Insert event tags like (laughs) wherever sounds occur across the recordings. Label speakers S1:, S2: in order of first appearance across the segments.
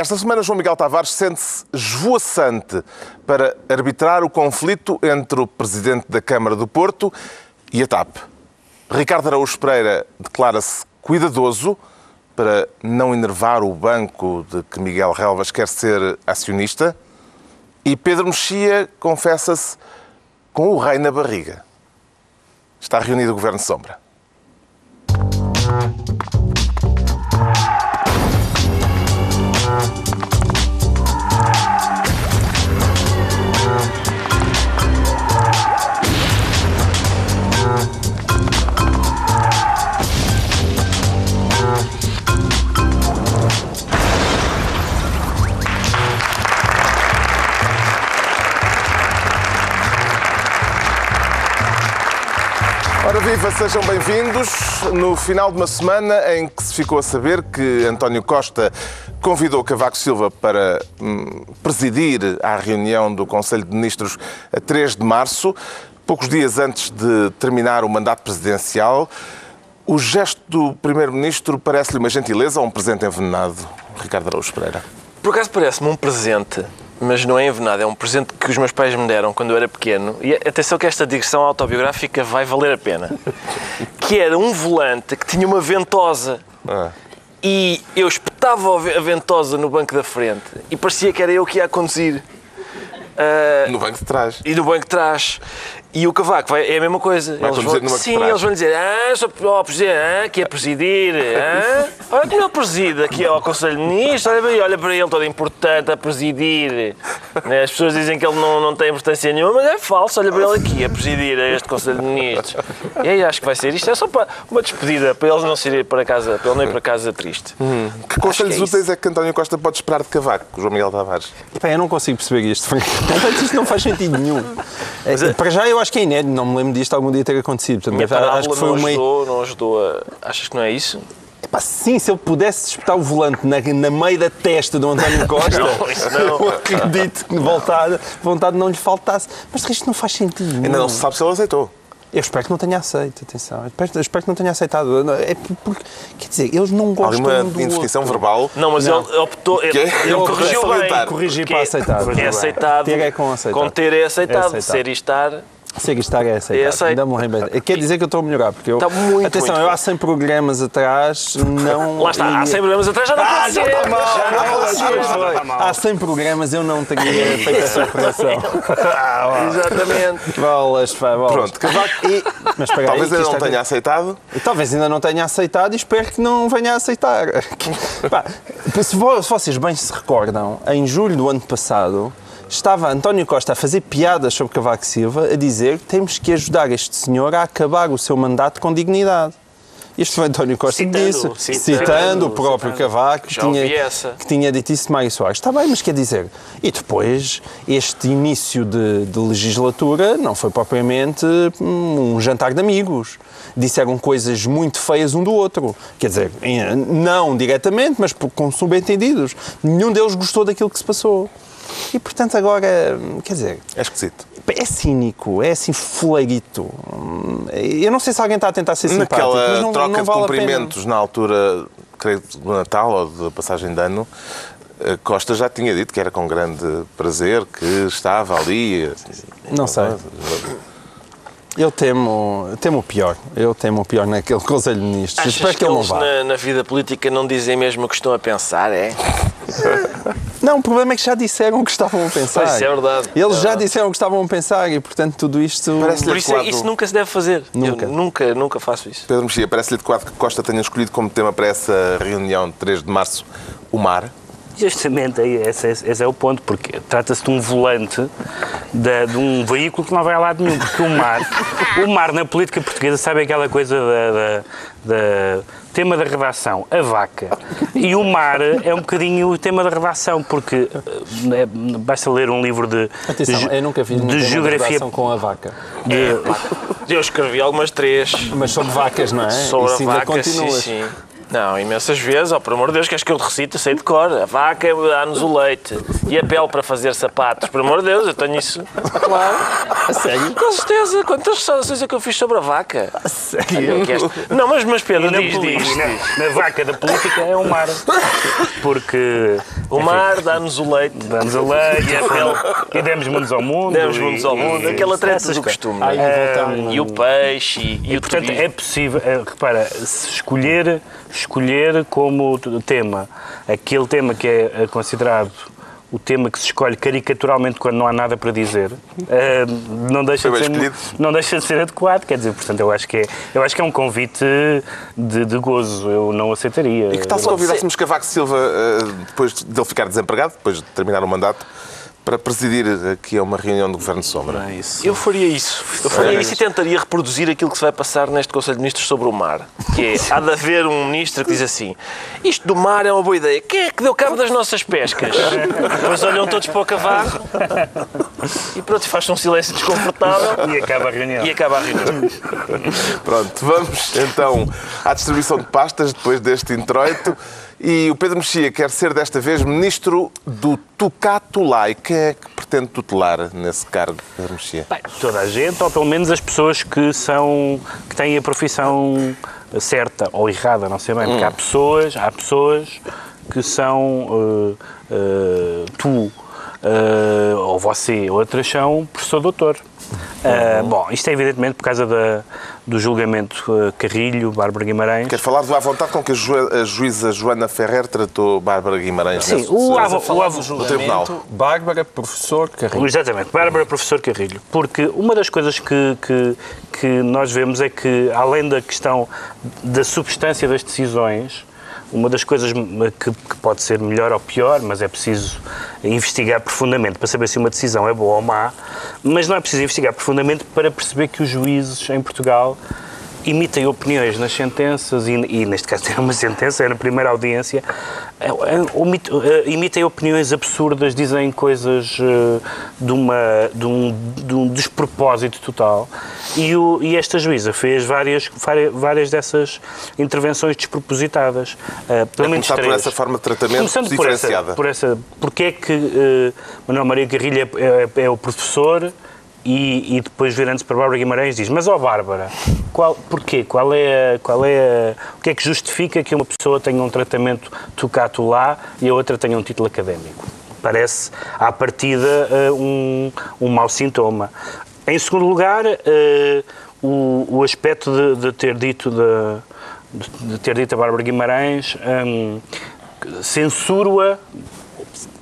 S1: Esta semana, João Miguel Tavares sente-se esvoaçante para arbitrar o conflito entre o Presidente da Câmara do Porto e a TAP. Ricardo Araújo Pereira declara-se cuidadoso para não enervar o banco de que Miguel Relvas quer ser acionista. E Pedro Mexia confessa-se com o rei na barriga. Está reunido o Governo Sombra. Viva, sejam bem-vindos. No final de uma semana em que se ficou a saber que António Costa convidou Cavaco Silva para hum, presidir a reunião do Conselho de Ministros a 3 de março, poucos dias antes de terminar o mandato presidencial, o gesto do Primeiro-Ministro parece-lhe uma gentileza ou um presente envenenado? Ricardo Araújo Pereira.
S2: Por acaso parece-me um presente, mas não é envenenado. É um presente que os meus pais me deram quando eu era pequeno. E atenção que esta digressão autobiográfica vai valer a pena. (laughs) Que era um volante que tinha uma ventosa.
S1: Ah.
S2: E eu espetava a ventosa no banco da frente e parecia que era eu que ia a conduzir. Ah,
S1: No banco de trás.
S2: e no banco de trás. E o Cavaco vai, é a mesma coisa.
S1: Vai banco de
S2: sim, eles vão dizer, ah, sou ó, presidente, ah, que é presidir, ah, (laughs) olha como ele preside aqui ao Conselho de Ministros, olha, bem, olha para ele, todo importante a presidir. Né, As pessoas dizem que ele não, não tem importância nenhuma, mas é falso, olha para ele aqui a presidir a este Conselho de Ministros. E aí acho que vai ser isto, é só para uma despedida, para eles não irem para casa, para ele não ir para casa triste.
S1: Que conselhos
S2: que é
S1: úteis é que António Costa pode esperar de Cavaco, João Miguel Tavares?
S3: Pá, eu não consigo perceber isto. (laughs) isto não faz sentido nenhum. É, Para já, eu acho que é inédito. Não me lembro disto algum dia ter acontecido. Portanto,
S2: Minha
S3: acho que foi
S2: não
S3: uma.
S2: ajudou, não ajudou a... Achas que não é isso?
S3: Epá, sim, se ele pudesse espetar o volante na, na meio da testa do António (laughs) Costa,
S2: Não, isso não.
S3: eu acredito que vontade, vontade não lhe faltasse. Mas isto não faz sentido.
S1: Ainda não se sabe se ele aceitou.
S3: Eu espero que não tenha aceito, atenção. Eu espero, eu espero que não tenha aceitado. É porque, quer dizer, eles não gostam
S1: ali
S3: um
S1: uma
S3: do
S1: indistinção
S3: outro.
S1: verbal.
S2: Não, mas
S3: Não.
S2: ele optou. Ele, ele
S1: Eu
S2: corrigiu bem.
S1: para
S3: corrigir
S2: Que
S3: para aceitar.
S2: É aceitado.
S3: Ter é com aceitar.
S2: Com ter é aceitado.
S3: É aceitar.
S2: Ser e estar.
S3: Ser e estar é aceitar.
S2: É aceito.
S3: Ainda me lembro. Quer dizer que eu estou a melhorar, porque eu...
S2: Está muito,
S3: Atenção,
S2: muito
S3: eu há 100 programas atrás não...
S2: Lá está, há 100 programas atrás já não
S3: Ah,
S2: pode
S3: já está mal,
S2: Já
S3: não. Foi. Há 100 programas eu não teria (laughs) feito essa operação. (laughs)
S2: Exatamente.
S3: Bolas, pá, bolas.
S1: Pronto, Cavaco.
S3: E- Mas aí,
S1: Talvez
S3: que isto
S1: não
S3: é-
S1: tenha aceitado.
S3: e talvez ainda não tenha aceitado e espero que não venha a aceitar. (laughs) Pá, se vocês bem se recordam, em julho do ano passado, estava António Costa a fazer piadas sobre Cavaco Silva, a dizer que temos que ajudar este senhor a acabar o seu mandato com dignidade. Isto foi António Costa que
S2: Citando,
S3: disse,
S2: citando,
S3: citando o próprio
S2: citando.
S3: Cavaco, que tinha, que tinha dito isso de Mário Soares. Está bem, mas quer dizer, e depois, este início de, de legislatura não foi propriamente hum, um jantar de amigos. Disseram coisas muito feias um do outro. Quer dizer, não diretamente, mas com subentendidos. Nenhum deles gostou daquilo que se passou. E, portanto, agora, quer dizer,
S1: É esquisito.
S3: é cínico, é assim fuleirito. Eu não sei se alguém está a tentar ser simpático,
S1: Naquela
S3: não,
S1: troca
S3: não
S1: de
S3: vale pena.
S1: cumprimentos na altura, creio, do Natal ou da passagem de ano, eh, Costa já tinha dito que era com grande prazer que estava ali. eh,
S3: Não sei. Eu temo, temo o pior. Eu temo o pior naquele (laughs) Conselho de Ministros.
S2: Achas
S3: Espero
S2: que,
S3: que ele não
S2: eles
S3: vá.
S2: na, na vida política não dizem mesmo o que estão a pensar, é? (laughs)
S3: Não, o problema é que já disseram o que estavam a pensar.
S2: Pois, é verdade.
S3: Eles
S2: É
S3: já
S2: verdade.
S3: disseram o que estavam a pensar e, portanto, tudo isto...
S1: Parece-lhe
S2: Por isso, é-
S1: adequado.
S2: isso nunca se deve fazer.
S3: Nunca.
S2: Eu nunca, nunca faço isso.
S1: Pedro Mexia, parece-lhe adequado que Costa tenha escolhido como tema para essa reunião de 3 de março o mar.
S4: Justamente, aí, esse, esse- esse é o ponto, porque trata-se de um volante da- de um veículo que não vai a lado nenhum, porque o mar, o mar na política portuguesa sabe aquela coisa da, da- da- tema da redação, a vaca. E o mar é um bocadinho o tema da redação, porque eh, é- basta ler um livro de,
S3: Atenção,
S4: de,
S3: eu nunca fiz
S4: de geografia.
S3: redação com a vaca.
S2: Eu escrevi algumas três
S3: Mas sobre vacas, não é?
S2: sobre
S3: Isso
S2: a
S3: ainda
S2: vaca, sim, sim. Não, imensas vezes, oh, por amor de Deus, queres que eu te recite? Eu sei de cor. A vaca dá-nos o leite e a pele para fazer sapatos. Por amor de Deus, eu tenho isso. Claro.
S3: A sério?
S2: Com certeza. Quantas restaurações é que eu fiz sobre a vaca?
S3: A sério?
S2: Não, mas, mas Pedro,
S4: E
S2: diz,
S4: poli-
S2: diz.
S4: na, na vaca da política é o mar. Porque
S2: O mar dá-nos o leite.
S4: damos a leite e a pele (laughs) e demos mundos ao mundo.
S2: Demos
S4: e-
S2: mundos ao mundo.
S4: e-
S2: Aquela treta do costume.
S3: Ai,
S2: é?
S3: voltamos.
S2: E o peixe e, e o
S4: Portanto,
S2: turismo.
S4: é possível, eh, repara, se escolher, escolher como tema aquele tema que é eh, considerado o tema que se escolhe caricaturalmente quando não há nada para dizer, não, deixa de ser, não deixa de ser adequado. Quer dizer, portanto, eu acho que é, eu acho que é um convite de, de gozo. Eu não aceitaria.
S1: E que tal se convidássemos Cavaco Silva, eh, depois dele ficar desempregado, depois de terminar o mandato, para presidir aqui a uma reunião do Governo de Sombra?
S4: É isso.
S2: Eu faria isso. Eu faria isso e tentaria reproduzir aquilo que se vai passar neste Conselho de Ministros sobre o mar. Que é, há de haver um ministro que diz assim isto do mar é uma boa ideia. Quem é que deu cabo das nossas pescas? Depois olham todos para o cavalo e pronto, faz-se um silêncio desconfortável
S4: E acaba a reunião.
S2: e acaba a reunião.
S1: Pronto, vamos então à distribuição de pastas depois deste introito. E o Pedro Mexia quer ser desta vez ministro do Tucatulai. Quem é que pretende tutelar nesse cargo, Pedro Mexia?
S4: Bem, toda a gente, ou pelo menos as pessoas que são que têm a profissão certa ou errada, não sei bem, porque há pessoas, há pessoas que são eh, eh, tu eh, ou você, outras são professor doutor. Eh, bom, isto é evidentemente por causa da, do julgamento eh, Carrilho, Bárbara Guimarães.
S1: Quer falar do à vontade com que a, ju- a juíza Joana Ferrer tratou Bárbara Guimarães
S4: Sim, o
S1: processo?
S4: avo-
S3: a falar do
S4: o
S1: tribunal.
S3: julgamento, Bárbara, professor Carrinho.
S4: Exatamente, Bárbara Professor Carrilho. Porque uma das coisas que, que, que nós vemos é que, além da questão da substância das decisões, uma das coisas que, que pode ser melhor ou pior, mas é preciso investigar profundamente para saber se uma decisão é boa ou má, mas não é preciso investigar profundamente para perceber que os juízes em Portugal emitem opiniões nas sentenças e, e neste caso (laughs) tem uma sentença, é na primeira audiência, é, é, emitem opiniões absurdas, dizem coisas eh, de, uma, de, um, de um despropósito total. E, o, e esta juíza fez várias, várias, dessas intervenções despropositadas. eh, pelo menos
S1: começar por essa forma de tratamento
S4: Começando por essa,
S1: diferenciada.
S4: por essa, porque é que eh, Manuel Maria Carrilho é, é- é o professor e, e depois virando-se para Bárbara Guimarães diz, mas ó Bárbara, qual, porquê? Qual é, qual é o que é que justifica que uma pessoa tenha um tratamento tocato lá e a outra tenha um título académico? Parece, à partida, eh, um, um mau sintoma. Em segundo lugar, eh, o, o aspecto de, de ter dito de, de ter dito a Bárbara Guimarães hum, censuro-a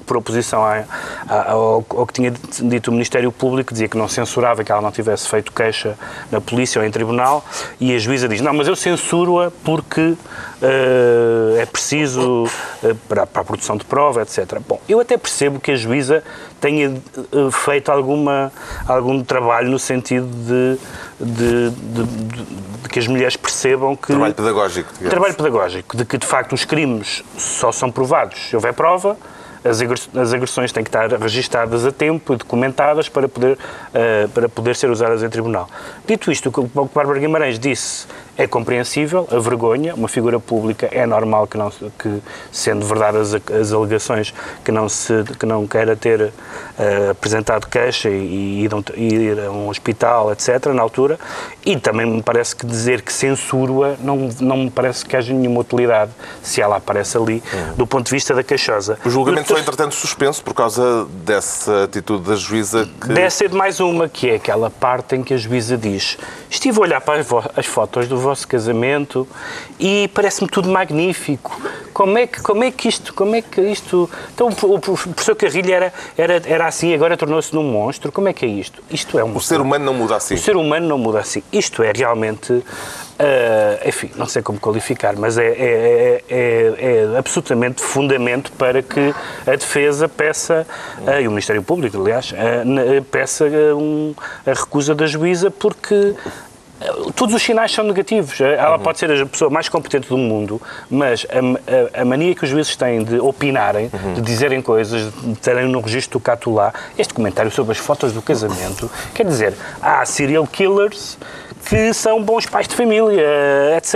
S4: por oposição à- à- ao, ao que tinha dito o Ministério Público, dizia que não censurava que ela não tivesse feito queixa na polícia ou em tribunal, e a juíza diz, não, mas eu censuro-a porque eh, é preciso eh, para, para a produção de prova, etc. Bom, eu até percebo que a juíza tenha eh, feito alguma, algum trabalho no sentido de, de- de- de- de que as mulheres percebam que...
S1: Trabalho pedagógico, digamos.
S4: Trabalho pedagógico, de que de facto os crimes só são provados se houver prova, as agress- as agressões têm que estar registadas a tempo e documentadas para poder, eh, para poder ser usadas em tribunal. Dito isto, o que o Bárbara Guimarães disse é compreensível, a vergonha, uma figura pública é normal que, não, que sendo verdade as, as alegações, que não, se, que não queira ter eh, apresentado queixa e, e ir, a um, ir a um hospital, etc., na altura, e também me parece que dizer que censuro-a não, não me parece que haja nenhuma utilidade se ela aparece ali, do ponto de vista da queixosa.
S1: O julgamento foi, entretanto, suspenso por causa dessa atitude da juíza que...
S4: Deve ser de mais uma, que é aquela parte em que a juíza diz estive a olhar para as, fotos do vosso casamento e parece-me tudo magnífico. Como é que, como é que isto, como é que isto... Então o, professor Carrilho era, era, era assim, agora tornou-se num monstro. Como é que é isto? Isto é um...
S1: O ser humano não muda assim.
S4: O ser humano não muda assim. Isto é realmente. ah, enfim, não sei como qualificar, mas é, é, é, é- é absolutamente fundamento para que a defesa peça, ah, e o Ministério Público, aliás, ah, na- peça ah, um- a recusa da juíza, porque. ah, Todos os sinais são negativos. Ela pode ser a pessoa mais competente do mundo, mas a, a- a mania que os juízes têm de opinarem, de dizerem coisas, de terem no registro do Catulá, este comentário sobre as fotos do casamento, quer dizer, há serial killers que são bons pais de família, etc.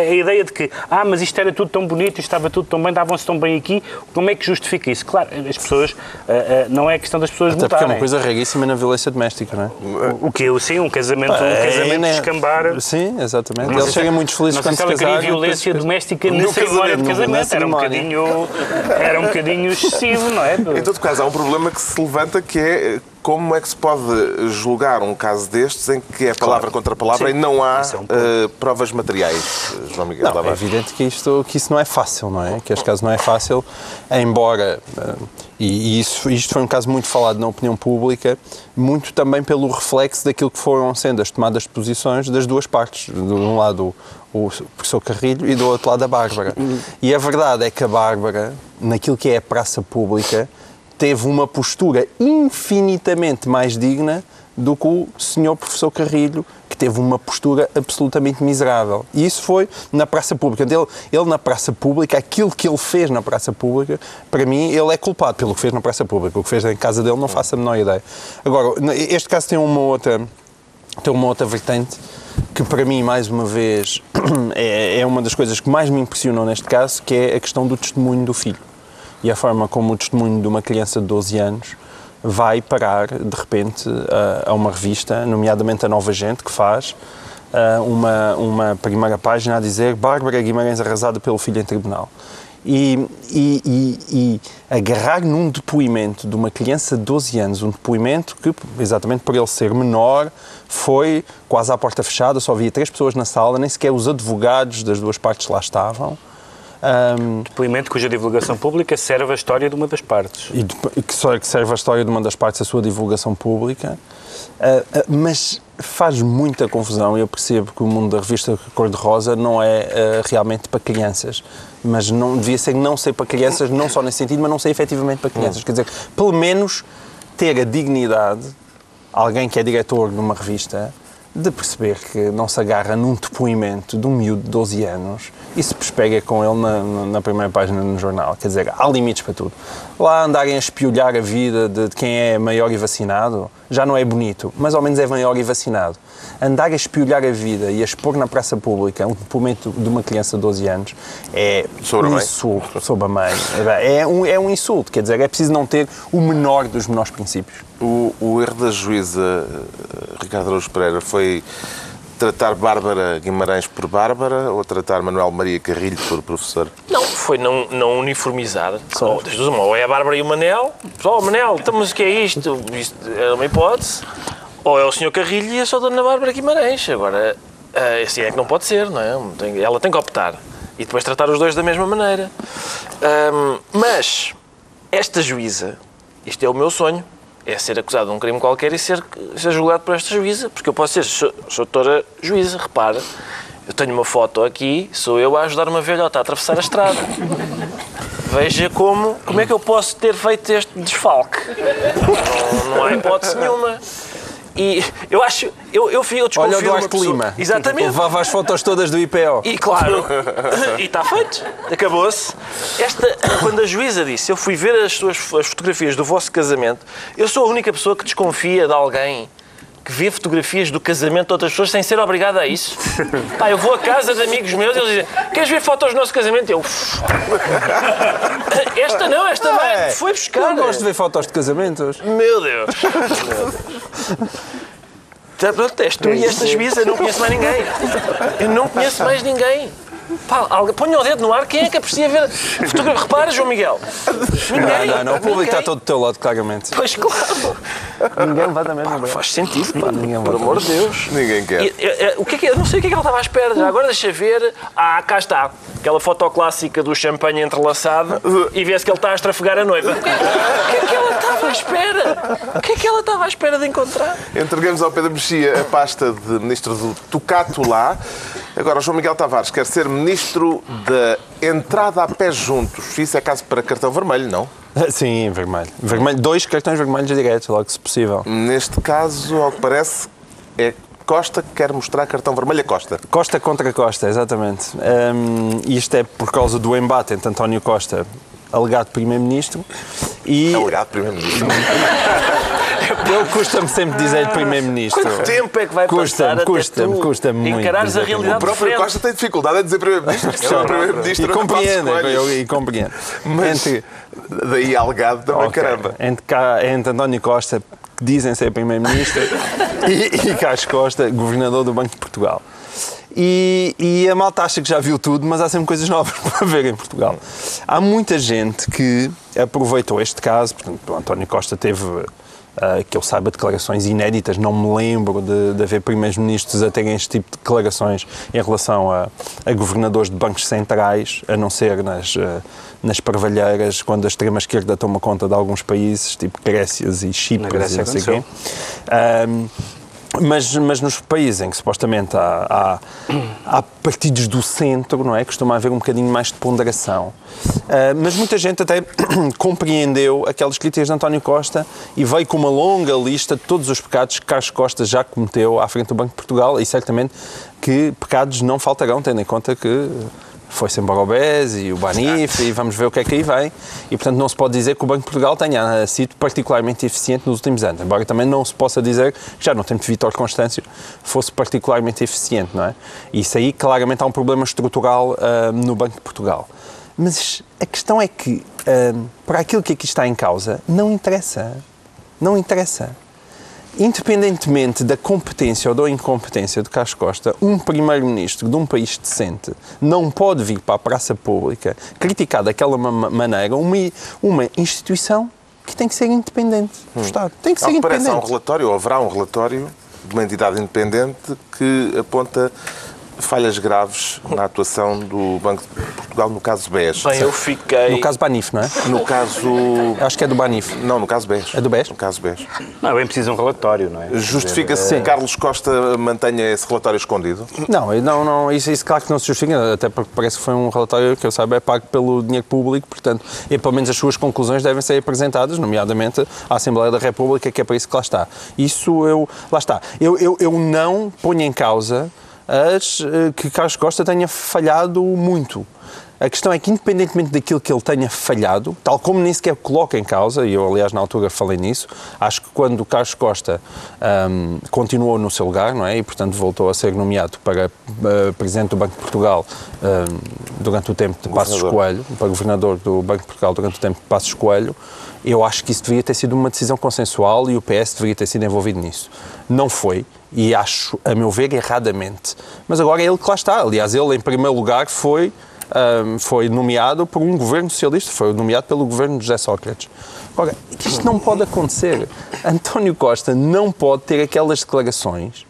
S4: A ideia de que, ah, mas isto era tudo tão bonito, isto estava tudo tão bem, davam-se tão bem aqui, como é que justifica isso? Claro, as pessoas, ah, não é questão das pessoas
S3: Até porque é uma coisa raríssima na violência doméstica, não é?
S4: O que sim, um casamento, um
S3: É,
S4: casamento
S3: né?
S4: descambar.
S3: Sim, exatamente.
S4: Não
S3: Eles chegam muito felizes quando
S4: se
S3: casaram.
S4: violência doméstica na
S1: No
S4: cerimónia de
S1: casamento,
S4: casamento.
S3: na
S4: Era um, bocadinho, era um bocadinho excessivo, não é?
S1: Em todo caso, há um problema que se levanta que é como é que se pode julgar um caso destes em que é palavra contra palavra
S4: Sim.
S1: e não há
S4: é um
S1: eh, provas materiais, João Miguel
S3: Não, é evidente que, isto, que isso não é fácil, não é? Que este caso não é fácil, embora, eh, e, e isso, isto foi um caso muito falado na opinião pública, muito também pelo reflexo daquilo que foram sendo as tomadas de posições das duas partes. De um lado o professor Carrilho e do outro lado a Bárbara. E a verdade é que a Bárbara, naquilo que é a praça pública, teve uma postura infinitamente mais digna do que o senhor professor Carrilho, que teve uma postura absolutamente miserável. E isso foi na praça pública. Ele, ele na praça pública, aquilo que ele fez na praça pública, para mim, ele é culpado pelo que fez na praça pública. O que fez em casa dele não faço a menor ideia. Agora, este caso tem uma outra, tem uma outra vertente que para mim, mais uma vez, (clears throat) é, é uma das coisas que mais me impressionou neste caso, que é a questão do testemunho do filho. E a forma como o testemunho de uma criança de 12 anos vai parar, de repente, a, a uma revista, nomeadamente a Nova Gente, que faz uma, uma primeira página a dizer Bárbara Guimarães arrasada pelo filho em tribunal. E, e, e, e agarrar num depoimento de uma criança de 12 anos, um depoimento que, exatamente por ele ser menor, foi quase à porta fechada, só havia três pessoas na sala, nem sequer os advogados das duas partes lá estavam. Ahm,
S4: Depoimento cuja divulgação pública serve a história de uma das partes.
S3: e depo- que só que serve a história de uma das partes da sua divulgação pública, Ah, ah, mas faz muita confusão. Eu percebo que o mundo da revista Cor-de-Rosa não é ah, realmente para crianças, mas não devia ser não ser para crianças, não só nesse sentido, mas não ser efetivamente para crianças. Quer dizer, pelo menos ter a dignidade, alguém que é diretor de uma revista, de perceber que não se agarra num depoimento de um miúdo de 12 anos e se pespega com ele na, na- primeira página no jornal. Quer dizer, há limites para tudo. Lá andarem a espiolhar a vida de quem é maior e vacinado já não é bonito, mas ao menos é maior e vacinado. Andar a espiolhar a vida e a expor na praça pública um depoimento de uma criança de 12 anos é
S1: Sobre
S3: um insulto sobre a mãe. É um, é um insulto, quer dizer, é preciso não ter o menor dos menores princípios.
S1: O, o erro da juíza eh, Ricardo Araújo Pereira foi tratar Bárbara Guimarães por Bárbara ou tratar Manuel Maria Carrilho por professor?
S2: Não, foi não, não uniformizar. Ou, das duas, uma, ou é a Bárbara e o Manel. Oh, Manel, então, mas o que é isto? Isto é uma hipótese. Ou é o Sr. Carrilho e a sua Dona Bárbara Guimarães. Agora, eh, assim é que não pode ser, não é? Ela tem que optar. E depois tratar os dois da mesma maneira. Ahm, mas, esta juíza, isto é o meu sonho, é ser acusado de um crime qualquer e ser, ser julgado por esta juíza. Porque eu posso ser, sou, sou doutora juíza, repara. Eu tenho uma foto aqui, sou eu a ajudar uma velhota a atravessar a estrada. Veja como, como é que eu posso ter feito este desfalque. Não, não há hipótese nenhuma. E eu acho, eu, eu, fui- eu desconfio
S3: Olha o Duarte Lima.
S2: Exatamente.
S3: Levava as fotos todas do IPO.
S2: E claro, e está feito, acabou-se. Esta, quando a juíza disse, eu fui ver as suas as fotografias do vosso casamento, eu sou a única pessoa que desconfia de alguém que vê fotografias do casamento de outras pessoas sem ser obrigada a isso. (laughs) Pá, eu vou a casa de amigos meus e eles dizem, queres ver fotos do nosso casamento? Eu, esta não, esta vai, foi buscar.
S3: Eu gosto de ver fotos de casamentos.
S2: Meu Deus. Tá, Pronto, és tu e esta juíza, eu não conheço mais ninguém. Eu não conheço mais ninguém. Pá, alguém- ponha o dedo no ar, quem é que aprecia ver fotografia? Repara, João Miguel. Ninguém.
S3: Não, não, o público está todo do teu lado, claramente.
S2: Pois claro.
S3: Ninguém vai também não
S2: Faz sentido, pá.
S3: Ninguém
S2: Por amor de Deus.
S1: Ninguém quer.
S2: E, e, e, o que é que, eu não sei o que é que ela estava à espera. Já agora deixa ver. Ah, cá está. Aquela foto clássica do champanhe entrelaçado e vê-se que ele está a estrafegar a noiva. O que, é- o que é que ela estava à espera? O que é que ela estava à espera de encontrar?
S1: Entregamos ao Pedro Mexia a pasta de ministro do Tocato lá. Agora, João Miguel Tavares quer ser ministro da entrada a pé juntos. Isso é caso para cartão vermelho, não? (laughs)
S3: Sim, vermelho. vermelho. Dois cartões vermelhos diretos, logo se possível.
S1: Neste caso, ao que parece, é Costa que quer mostrar cartão vermelho a Costa.
S3: Costa contra Costa, exatamente. Hum, isto é por causa do embate entre António Costa, alegado Primeiro-Ministro, e
S1: Alegado Primeiro-Ministro. (laughs)
S3: Ele custa-me sempre dizer Primeiro-Ministro.
S2: Quanto tempo é que vai
S3: Custa-me,
S2: passar
S3: custa-me,
S2: até tu
S3: custa-me muito
S2: encarares a realidade
S1: O próprio
S2: frente?
S1: Costa tem dificuldade em dizer Primeiro-Ministro, chama Primeiro-Ministro
S3: E
S1: Coelho.
S3: eu- e compreendo.
S1: Mas
S3: Entre-
S1: daí algado também,
S3: Ok.
S1: caramba.
S3: Entre, cá, entre António Costa, que dizem ser Primeiro-Ministro, (laughs) e, e Carlos Costa, Governador do Banco de Portugal. E, e a malta acha que já viu tudo, mas há sempre coisas novas (laughs) para ver em Portugal. Há muita gente que aproveitou este caso, portanto, o António Costa teve, ah, que eu saiba, declarações inéditas, não me lembro de, de haver primeiros-ministros a terem este tipo de declarações em relação a, a governadores de bancos centrais, a não ser nas, ah, nas parvalheiras, quando a extrema-esquerda toma conta de alguns países, tipo Grécias e Chipre,
S4: Na Grécia
S3: não sei o quê. Mas, mas nos países em que supostamente há, há, há partidos do centro, não é? Costuma haver um bocadinho mais de ponderação. Ah, mas muita gente até (coughs) compreendeu aquelas críticas de António Costa e veio com uma longa lista de todos os pecados que Carlos Costa já cometeu à frente do Banco de Portugal e certamente que pecados não faltarão, tendo em conta que foi-se embora o BES e o Banif e vamos ver o que é que aí vem. E, portanto, não se pode dizer que o Banco de Portugal tenha sido particularmente eficiente nos últimos anos, embora também não se possa dizer que já no tempo de Vítor Constâncio fosse particularmente eficiente, não é? Isso aí, claramente, há um problema estrutural ah, no Banco de Portugal. Mas a questão é que, ah, para aquilo que aqui está em causa, não interessa. Não interessa. Independentemente da competência ou da incompetência de Carlos Costa, um primeiro-ministro de um país decente não pode vir para a praça pública criticar daquela ma- maneira uma, uma instituição que tem que ser independente do Estado. Tem que ser
S1: Ao que parece, há um
S3: independente.
S1: relatório, ou haverá um relatório de uma entidade independente que aponta falhas graves na atuação do Banco de Portugal no caso BES.
S2: Bem, eu fiquei.
S3: No caso Banif, não é?
S1: No caso...
S3: Acho que é do Banif.
S1: Não, no caso BES.
S3: É do BES?
S1: No caso BES.
S4: Não, é bem preciso um relatório, não é?
S1: Justifica-se que Carlos Costa mantenha esse relatório escondido?
S3: Não, não, não isso, isso claro que não se justifica, até porque parece que foi um relatório que eu saiba é pago pelo dinheiro público, portanto, e pelo menos as suas conclusões devem ser apresentadas, nomeadamente à Assembleia da República, que é para isso que lá está. Isso eu. Lá está. Eu, eu, eu não ponho em causa as, eh, que Carlos Costa tenha falhado muito. A questão é que, independentemente daquilo que ele tenha falhado, tal como nem sequer coloca em causa, e eu, aliás, na altura falei nisso, acho que quando Carlos Costa ahm, continuou no seu lugar, não é? E, portanto, voltou a ser nomeado para eh, Presidente do Banco de Portugal ahm, durante o tempo de Passos. Coelho, para Governador do Banco de Portugal durante o tempo de Passos Coelho, eu acho que isso deveria ter sido uma decisão consensual e o PS deveria ter sido envolvido nisso. Não foi, e acho, a meu ver, erradamente. Mas agora é ele que lá está. Aliás, ele, em primeiro lugar, foi ahm, foi nomeado por um governo socialista, foi nomeado pelo governo de José Sócrates. Agora, isto não pode acontecer. António Costa não pode ter aquelas declarações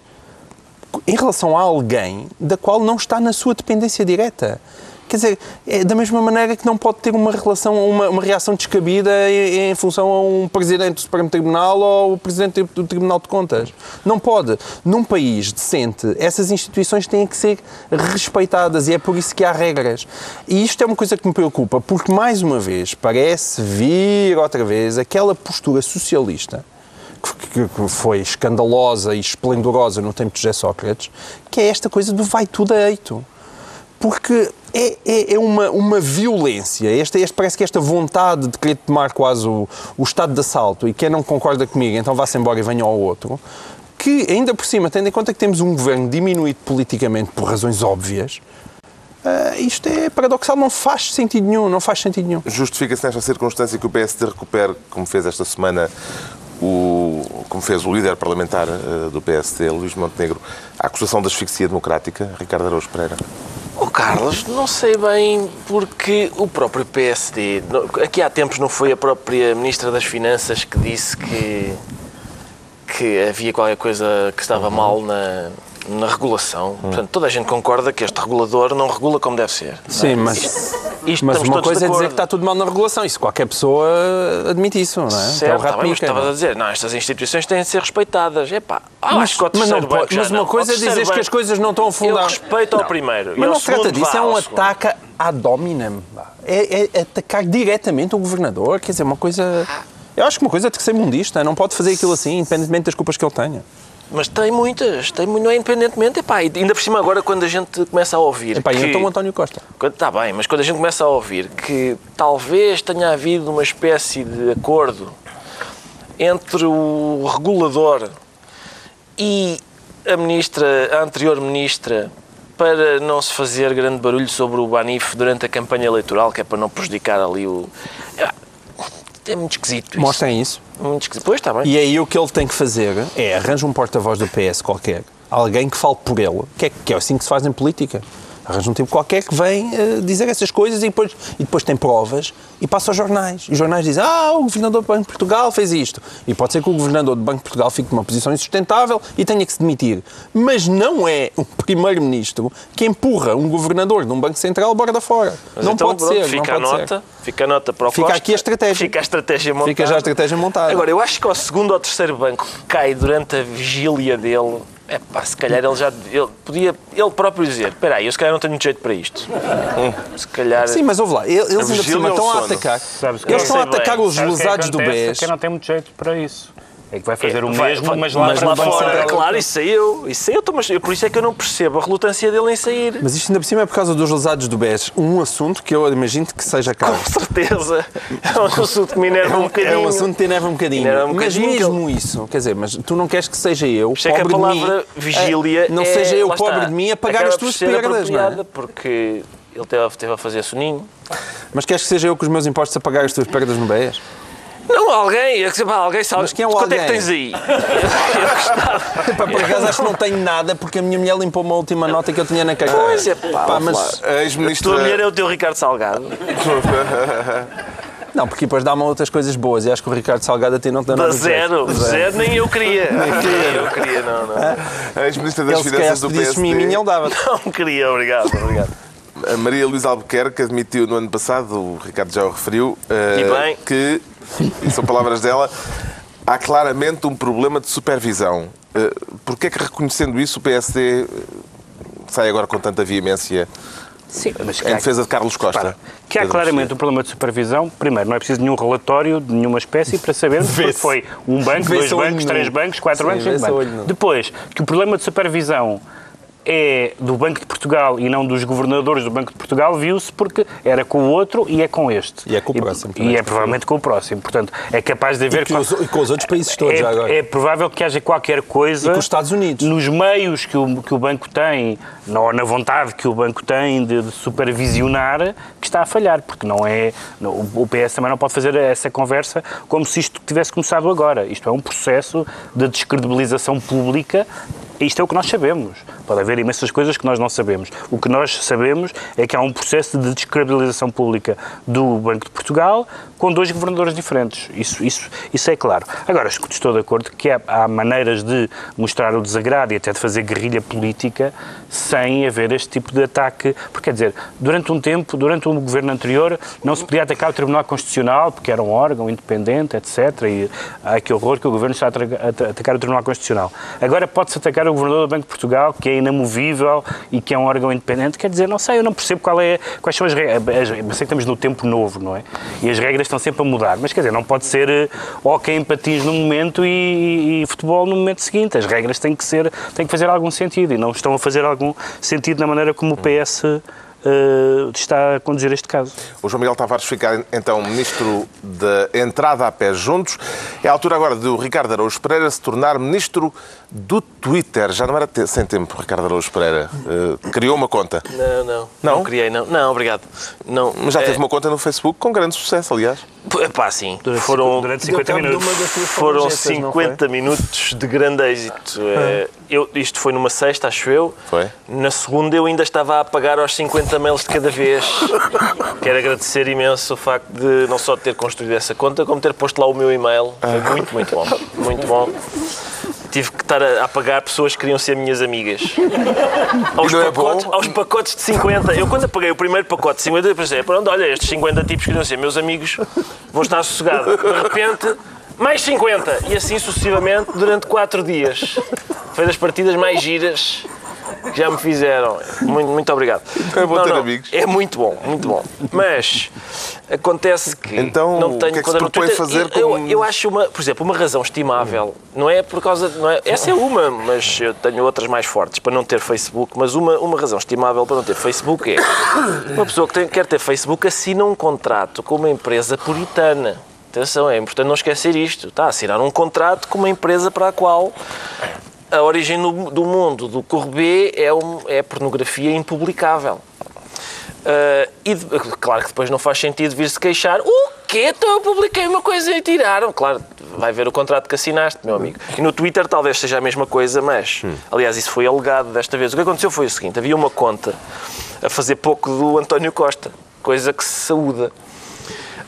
S3: em relação a alguém da qual não está na sua dependência direta. Quer dizer, é da mesma maneira que não pode ter uma relação, uma, uma reação descabida em, em função a um presidente do Supremo Tribunal ou o presidente do Tribunal de Contas. Não pode. Num país decente, essas instituições têm que ser respeitadas e é por isso que há regras. E isto é uma coisa que me preocupa, porque, mais uma vez, parece vir outra vez aquela postura socialista que foi escandalosa e esplendorosa no tempo de José Sócrates, que é esta coisa do vai tudo a eito. Porque é, é, é uma, uma violência, este, este, parece que esta vontade de querer tomar quase o, o estado de assalto e quem não concorda comigo, então vá-se embora e venha ao outro, que ainda por cima, tendo em conta que temos um governo diminuído politicamente por razões óbvias, ah, isto é paradoxal, não faz sentido nenhum, não faz sentido nenhum.
S1: Justifica-se nesta circunstância que o PSD recupere, como fez esta semana, o, como fez o líder parlamentar eh, do PSD, Luís Montenegro, a acusação de asfixia democrática, Ricardo Araújo Pereira?
S2: Oh, Carlos, não sei bem porque o próprio PSD. Aqui há tempos não foi a própria Ministra das Finanças que disse que, que havia qualquer coisa que estava mal na, na regulação. Portanto, toda a gente concorda que este regulador não regula como deve ser.
S3: Sim, mas,
S2: Isto
S3: mas uma coisa
S2: de
S3: é dizer que está tudo mal na regulação. Isso qualquer pessoa admite isso, não é? Que é
S2: Certo,
S3: rato
S2: tá bem, estavas
S3: não
S2: a
S3: é?
S2: dizer, não, estas instituições têm de ser respeitadas. Epá, ah,
S3: Mas,
S2: acho que
S3: mas, não pode, mas uma
S2: não.
S3: coisa é dizer que as coisas não estão
S2: Eu
S3: fundadas.
S2: respeito ao primeiro. e
S3: Mas não se trata disso, é um ataque ad hominem. É, é atacar diretamente o governador. Quer dizer, uma coisa. Eu acho que uma coisa é terceiro-mundista. Não pode fazer aquilo assim, independentemente das culpas que ele tenha.
S2: Mas tem muitas, tem, mu- não é independentemente. Epá, e ainda por cima agora quando a gente começa a ouvir
S3: Epá,
S2: que...
S3: estou o António Costa.
S2: Está bem, mas quando a gente começa a ouvir que talvez tenha havido uma espécie de acordo entre o regulador e a ministra, a anterior ministra, para não se fazer grande barulho sobre o Banif durante a campanha eleitoral, que é para não prejudicar ali o. É muito esquisito isso.
S3: Mostrem isso.
S2: Muito esquisito. Pois está bem.
S3: E aí o que ele tem que fazer é arranja um porta-voz do PS qualquer, alguém que fale por ele, que é, que é assim que se faz em política. Arranja um tipo qualquer que vem uh, dizer essas coisas e depois, e depois tem provas e passa aos jornais. E os jornais dizem, ah, o governador do Banco de Portugal fez isto. E pode ser que o governador do Banco de Portugal fique numa posição insustentável e tenha que se demitir. Mas não é o primeiro-ministro que empurra um governador de um Banco Central borda fora.
S2: Mas
S3: não
S2: então,
S3: pode
S2: pronto,
S3: ser.
S2: Fica
S3: não
S2: a
S3: pode
S2: nota,
S3: ser.
S2: fica a nota para o
S3: Fica
S2: Costa,
S3: aqui a estratégia.
S2: Fica a estratégia montada.
S3: Fica já a estratégia montada.
S2: Agora, eu acho que ao segundo ou terceiro banco que cai durante a vigília dele, é pá, se calhar ele já ele podia ele próprio dizer: Espera aí, eu se calhar não tenho muito jeito para isto. Se calhar.
S3: Sim, mas ouve lá, eles ainda por cima
S1: é
S3: estão a atacar.
S4: Sabes
S3: Eles
S4: eu
S3: estão a
S2: bem.
S3: atacar os
S4: Sabe o que
S3: lesados do? BES.
S4: Quem não tem muito jeito para isso. É que vai fazer o
S2: Vai-
S4: mesmo,
S2: vai-
S4: mas lá,
S2: mas
S4: para
S2: lá
S4: Banco
S2: fora,
S4: Central.
S2: claro, isso saiu. Isso saiu, mas eu, por isso é que eu não percebo a relutância dele em sair.
S3: Mas isto ainda por cima é por causa dos lesados do BES. Um assunto que eu imagino que seja caro.
S2: Com certeza. É um assunto que me enerva um bocadinho.
S3: É um assunto que enerva um bocadinho.
S2: Enerva um
S3: mas
S2: bocadinho,
S3: mesmo isso, quer dizer, mas tu não queres que seja eu,
S2: Por isso é que a
S3: pobre de
S2: palavra
S3: mim,
S2: vigília
S3: não
S2: é-
S3: seja eu, pobre
S2: está,
S3: de mim, a pagar
S2: acaba
S3: as tuas perdas, não é?
S2: Porque ele teve, teve a fazer soninho.
S3: Mas queres que seja eu com os meus impostos a pagar as tuas perdas no BES?
S2: Não, alguém, é que, pá, alguém sabe.
S3: Mas quem é o
S2: Quanto é que
S3: alguém?
S2: tens aí? (laughs)
S3: Pá, por acaso acho que não tenho nada porque a minha mulher limpou uma última nota que eu tinha na caixa.
S2: Pois é, pá,
S3: Pá, mas.
S1: A
S2: A tua
S1: ex-ministra.
S2: mulher é o teu Ricardo Salgado.
S3: Não, porque depois dá-me outras coisas boas e acho que o Ricardo Salgado a ti não te dá
S2: Da
S3: nada de jeito.
S2: zero. Zero nem eu queria. Nem eu queria, não, não.
S1: A ex-ministra das
S3: Ele se calhar
S1: Finanças
S3: se
S1: do
S3: pedisse miminho,
S1: PSD.
S3: ele dava.
S2: Não queria, obrigado, obrigado.
S1: A Maria Luísa Albuquerque admitiu no ano passado, o Ricardo já o referiu, eh,
S2: E bem.
S1: que, são palavras dela, há claramente um problema de supervisão. Eh, Porquê é que reconhecendo isso o PSD eh, sai agora com tanta veemência
S4: Sim, mas
S1: em defesa de Carlos Costa?
S4: Repara, que há claramente um problema de supervisão. Primeiro, não é preciso nenhum relatório de nenhuma espécie para sabermos que
S3: Vê-se.
S4: foi um banco, dois bancos, três bancos, quatro
S3: Sim,
S4: bancos, cinco bancos. Depois, que o problema de supervisão é do Banco de Portugal e não dos governadores do Banco de Portugal, viu-se porque era com o outro e é com este.
S3: E é com o próximo também.
S4: E é provavelmente com o próximo. Portanto, é capaz de haver...
S3: E com os- e com os outros países todos, já agora.
S4: É, é provável que haja qualquer coisa...
S3: E com os Estados Unidos.
S4: Nos meios que o, que o banco tem, ou na vontade que o banco tem de, de supervisionar, que está a falhar, porque não é. não- o PS também não pode fazer essa conversa como se isto tivesse começado agora. Isto é um processo de descredibilização pública. Isto é o que nós sabemos. Pode haver imensas coisas que nós não sabemos. O que nós sabemos é que há um processo de descredibilização pública do Banco de Portugal com dois governadores diferentes. Isso, isso, isso é claro. Agora, estou de acordo que há, há maneiras de mostrar o desagrado e até de fazer guerrilha política sem haver este tipo de ataque. Porque, quer dizer, durante um tempo, durante o governo anterior, não se podia atacar o Tribunal Constitucional porque era um órgão independente, etc. E ai que horror que o governo está a atacar o Tribunal Constitucional. Agora pode-se atacar o governador do Banco de Portugal, que é inamovível e que é um órgão independente. Quer dizer, não sei, eu não percebo qual é, quais são as regras. Eu sei que estamos no tempo novo, não é? E as regras estão sempre a mudar. Mas quer dizer, não pode ser eh, hóquei em patins num momento e, e- e futebol no momento seguinte. As regras têm que ser, têm que fazer algum sentido e não estão a fazer algum sentido na maneira como o PS eh, está a conduzir este caso.
S1: O João Miguel Tavares fica então ministro da entrada a pé juntos. É a altura agora do Ricardo Araújo Pereira se tornar ministro do Twitter. Já não era te- sem tempo, Ricardo Araújo Pereira. Eh, criou uma conta.
S2: Não, não.
S1: Não?
S2: criei, não. Não, obrigado. Não,
S1: Mas já
S2: é,
S1: teve uma conta no Facebook com grande sucesso, aliás.
S2: P- Pá, sim.
S4: Durante
S2: foram
S4: durante 50
S3: cabo de
S4: minutos.
S2: foram
S3: falangetas, não foi?
S2: 50 minutos de grande êxito. É, eu, isto foi numa sexta, acho eu.
S1: Foi.
S2: Na segunda eu ainda estava a pagar aos 50 mails de cada vez. (laughs) Quero agradecer imenso o facto de não só ter construído essa conta, como ter posto lá o meu e-mail. Foi muito, muito bom. Muito bom. Tive que estar a, a pagar pessoas que queriam ser minhas amigas. (laughs) Aos,
S1: é
S2: pacotes, aos pacotes de 50. Eu quando apaguei o primeiro pacote de 50, eu pensei, pronto, olha, estes 50 tipos que queriam ser meus amigos, vou estar sossegado. De repente, mais 50. E assim sucessivamente durante 4 dias. Foi das partidas mais giras que já me fizeram. Muito, muito obrigado.
S1: É bom ter amigos.
S2: É muito bom, muito bom. Mas acontece que
S1: Então,
S2: não
S1: o
S2: tenho
S1: que é que se propõe fazer
S2: eu,
S1: como-
S2: eu acho uma, por exemplo, uma razão estimável. Não é por causa. Não é, essa é uma, mas eu tenho outras mais fortes para não ter Facebook. Mas uma, uma razão estimável para não ter Facebook é uma pessoa que tem- quer ter Facebook assina um contrato com uma empresa puritana. Atenção, é importante não esquecer isto. Está a assinar um contrato com uma empresa para a qual a origem do, do mundo do Courbet é, um, é pornografia impublicável. Uh, e de- claro que depois não faz sentido vir-se queixar. O quê? Então eu publiquei uma coisa e tiraram. Claro, vai ver o contrato que assinaste, meu amigo. E no Twitter talvez seja a mesma coisa, mas aliás, isso foi alegado desta vez. O que aconteceu foi o seguinte: havia uma conta a fazer pouco do António Costa, coisa que se saúda.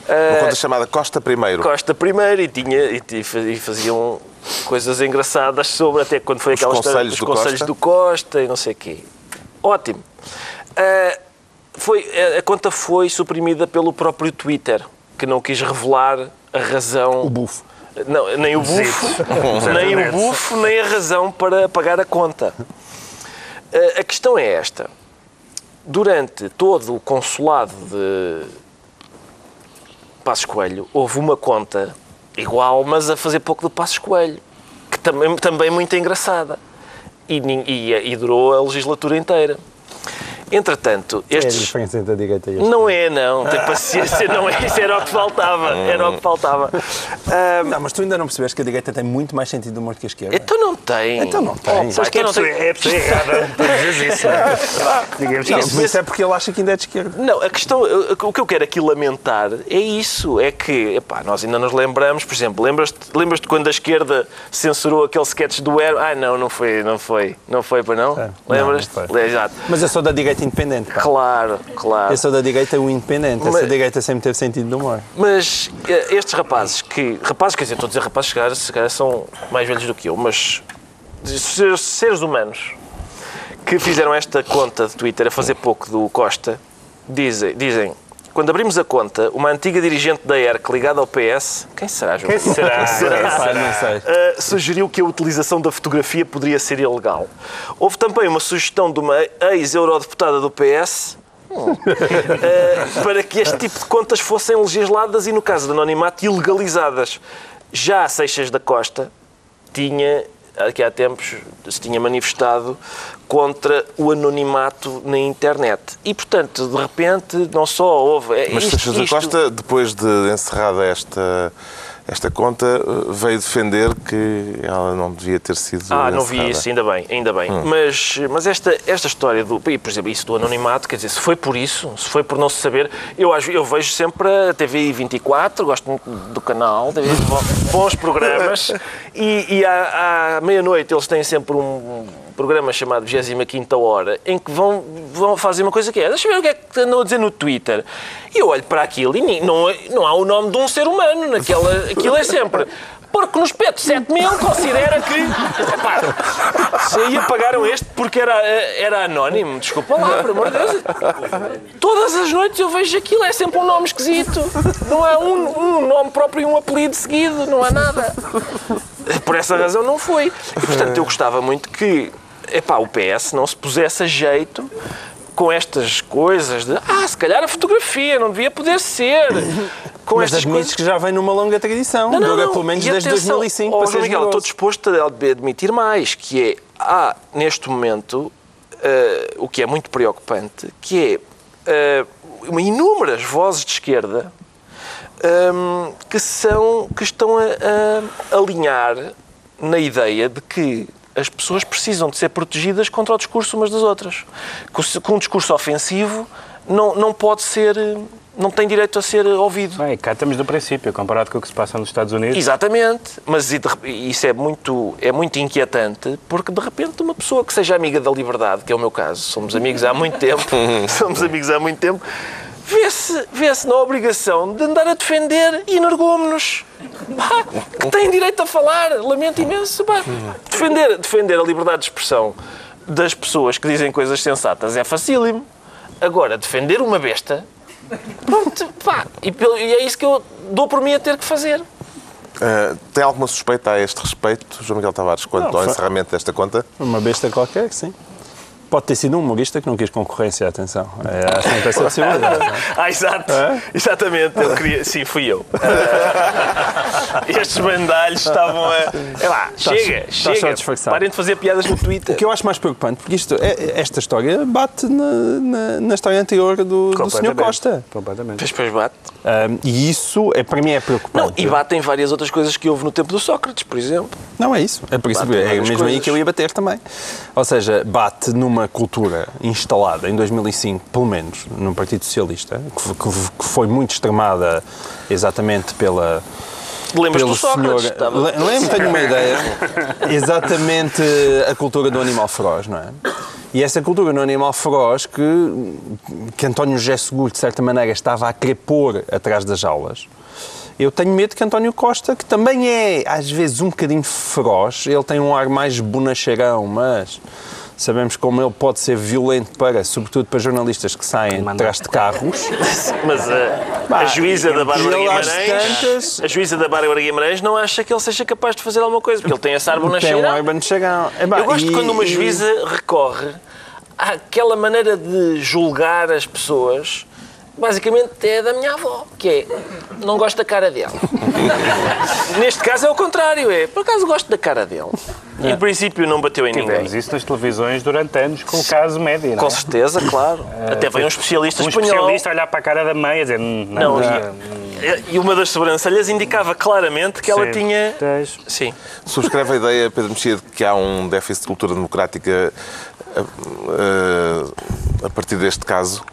S1: Uma conta chamada Costa Primeiro.
S2: Costa primeiro e, tinha, e, e faziam coisas engraçadas sobre até quando foi
S1: Os
S2: aquela história
S1: conselhos
S2: dos
S1: do
S2: conselhos
S1: Costa.
S2: do Costa e não sei o quê. Ótimo. Ah, foi, a- a conta foi suprimida pelo próprio Twitter, que não quis revelar a razão.
S3: O bufo.
S2: Não, nem o bufo, (laughs) nem o bufo, nem a razão para pagar a conta. Ah, a questão é esta. Durante todo o consulado de Passos Coelho, houve uma conta igual, mas a fazer pouco do Passos Coelho, que também, também muito engraçada. E, e, e durou a legislatura inteira. Entretanto,
S3: É a
S2: estes.
S3: diferença entre a direita e a
S2: Não é, não. Tem paciência, não é. Isso era o que faltava. Era o que faltava. Ah,
S3: Não, mas tu ainda não percebeste que a direita tem muito mais sentido de humor que a esquerda.
S2: então não tem.
S3: Então não tem.
S2: Oh,
S4: Sabes que é
S2: não tem.
S4: é a pessoa errada (laughs) por dizer isso, não é? Digamos
S3: Não,
S4: que
S3: isso- é porque ele acha que ainda é de esquerda.
S2: Não, a questão, o que eu quero aqui lamentar é isso, é que, epá, nós ainda nos lembramos, por exemplo, lembras-te lembras quando a esquerda censurou aquele sketch do Aero? Ah, não, não foi, não foi, não foi para não?
S3: É,
S2: Lembras-te?
S3: não, não foi.
S2: É, Exato.
S3: Mas eu sou da direita independente. Pá.
S2: Claro, claro.
S3: Eu sou da direita o independente. Essa
S2: Mas-
S3: direita sempre teve sentido de humor.
S2: Mas eh, estes rapazes que. Rapazes, quer dizer, estou a dizer rapazes, se calhar, se calhar são mais velhos do que eu, mas. Seres, seres humanos que fizeram esta conta de Twitter a fazer pouco do Costa dizem. dizem quando abrimos a conta, uma antiga dirigente da ERC ligada ao PS. Quem será, João?
S4: Quem será?
S3: Pá, não sei.
S2: Uh, sugeriu que a utilização da fotografia poderia ser ilegal. Houve também uma sugestão de uma ex-eurodeputada do PS hum, uh, (laughs) para que este tipo de contas fossem legisladas e, no caso de anonimato, ilegalizadas. Já a Seixas da Costa tinha, aqui há tempos, se tinha manifestado contra o anonimato na internet. E, portanto, de repente, não só houve... é
S1: Mas
S2: isto-
S1: Seixas da
S2: isto-
S1: Costa, depois de encerrada esta, esta conta, eh, veio defender que ela não devia ter sido
S2: Ah, não vi
S1: encerrada.
S2: isso, ainda bem, ainda bem.
S1: Hum.
S2: Mas, mas esta, esta história do. e, Por exemplo, isso do anonimato, quer dizer, se foi por isso, se foi por não se saber, eu, acho- eu vejo sempre a TV 24, gosto muito do canal, TV, bons programas, (laughs) e, e à, à meia-noite eles têm sempre um programa chamado 25 Hora, em que vão, vão fazer uma coisa que é, deixa eu ver o que é que andam a dizer no Twitter. E eu olho para aquilo e não, não há o nome de um ser humano naquela. Aquilo é sempre. Porque no espeto 7 mil considera que. Epá, se aí apagaram este porque era, era anónimo, desculpa lá, por amor de Deus. Todas as noites eu vejo aquilo, é sempre um nome esquisito. Não há um, um nome próprio e um apelido seguido, não há nada. Por essa razão não foi. E, portanto, eu gostava muito que epá, o PS não se pusesse a jeito com estas coisas de ah, se calhar a fotografia não devia poder ser. (laughs) Com
S3: Mas
S2: estas
S3: admites
S2: coisas.
S3: que já vem numa longa tradição.
S2: Não, não, não.
S3: pelo menos
S2: E
S3: desde
S2: atenção,
S3: 2005
S2: oh,
S3: para
S2: Miguel, estou disposto a admitir mais, que é, há neste momento, eh, o que é muito preocupante, que é uh, inúmeras vozes de esquerda ehm, que, são, que estão a, a alinhar na ideia de que as pessoas precisam de ser protegidas contra o discurso umas das outras. Que Que um discurso ofensivo não, não pode ser, não tem direito a ser ouvido.
S4: Bem, cá estamos do princípio, comparado com o que se passa nos Estados Unidos.
S2: Exatamente, mas isso é muito, é muito inquietante porque de repente uma pessoa que seja amiga da liberdade, que é o meu caso, somos amigos há muito tempo, (laughs) somos amigos há muito tempo, vê-se vê na obrigação de andar a defender energúmenos que têm direito a falar. Lamento imenso. Pá. Defender, defender a liberdade de expressão das pessoas que dizem coisas sensatas é facílimo. Agora, defender uma besta, pronto, pá, e, pelo- e é isso que eu dou por mim a ter que fazer.
S1: Eh, tem alguma suspeita a este respeito, João Miguel Tavares, quanto
S3: Não,
S1: ao encerramento desta conta?
S3: Uma besta qualquer, sim. Pode ter sido um humorista que não quis concorrência, atenção. É, há sempre essa possibilidade. não é?
S2: Ah, exato. Exatamente. Eu queria... Sim, fui eu. Ah, (laughs) estes bandalhos estavam a. É lá, chega,
S3: estás
S2: chega. Parem de fazer piadas no Twitter.
S3: O que eu acho mais preocupante, porque isto, é- esta história bate na, na, na história anterior do, do Sr. Costa.
S4: Completamente.
S2: Depois, depois bate.
S3: Um, e isso, é, para mim, é preocupante.
S2: Não, e batem várias outras coisas que houve no tempo do Sócrates, por exemplo.
S3: Não, é isso. É, por isso, é mesmo aí
S2: coisas.
S3: que eu ia bater também. Ou seja, bate numa cultura instalada em 2005, pelo menos, no Partido Socialista, que que que foi muito extremada exatamente pela.
S2: Lembras
S3: pelo
S2: do Sócrates?
S3: senhor-
S2: Estava-
S3: Le- Lembro, tenho uma ideia. Exatamente a cultura do animal feroz, não é? E essa cultura do animal feroz que, que António José Seguro, de certa maneira, estava a pôr atrás das aulas. Eu tenho medo que António Costa, que também é, às vezes, um bocadinho feroz, ele tem um ar mais bonacheirão, mas sabemos como ele pode ser violento para, sobretudo para jornalistas que saem de trás de carros. (laughs)
S2: Mas a,
S3: Bah,
S2: a juíza da Bárbara Guimarães,
S3: tantas-
S2: a juíza da Bárbara Guimarães não acha que ele seja capaz de fazer alguma coisa, porque ele tem essa arma na
S3: Tem um. É, pá,
S2: Eu gosto
S3: e-
S2: quando uma
S3: e-
S2: juíza recorre àquela maneira de julgar as pessoas, basicamente é da minha avó, que é não gosto da cara dela. (laughs) Neste caso é o contrário, é por acaso gosto da cara dele. Em princípio não bateu em ninguém.
S4: Tivemos isso nas televisões durante anos com o caso Média, não
S2: Com
S4: é?
S2: certeza, claro. Até veio um especialista
S4: Um
S2: espanhol.
S4: especialista a olhar para a cara da meia e dizer... "Hum,
S2: Não,
S4: nada,
S2: e, e uma das sobrancelhas indicava claramente que ela
S4: Sim.
S2: tinha.
S4: Tens.
S2: Sim.
S1: Subscreve a ideia, Pedro Mexia, de que há um déficit de cultura democrática a, a- a partir deste caso.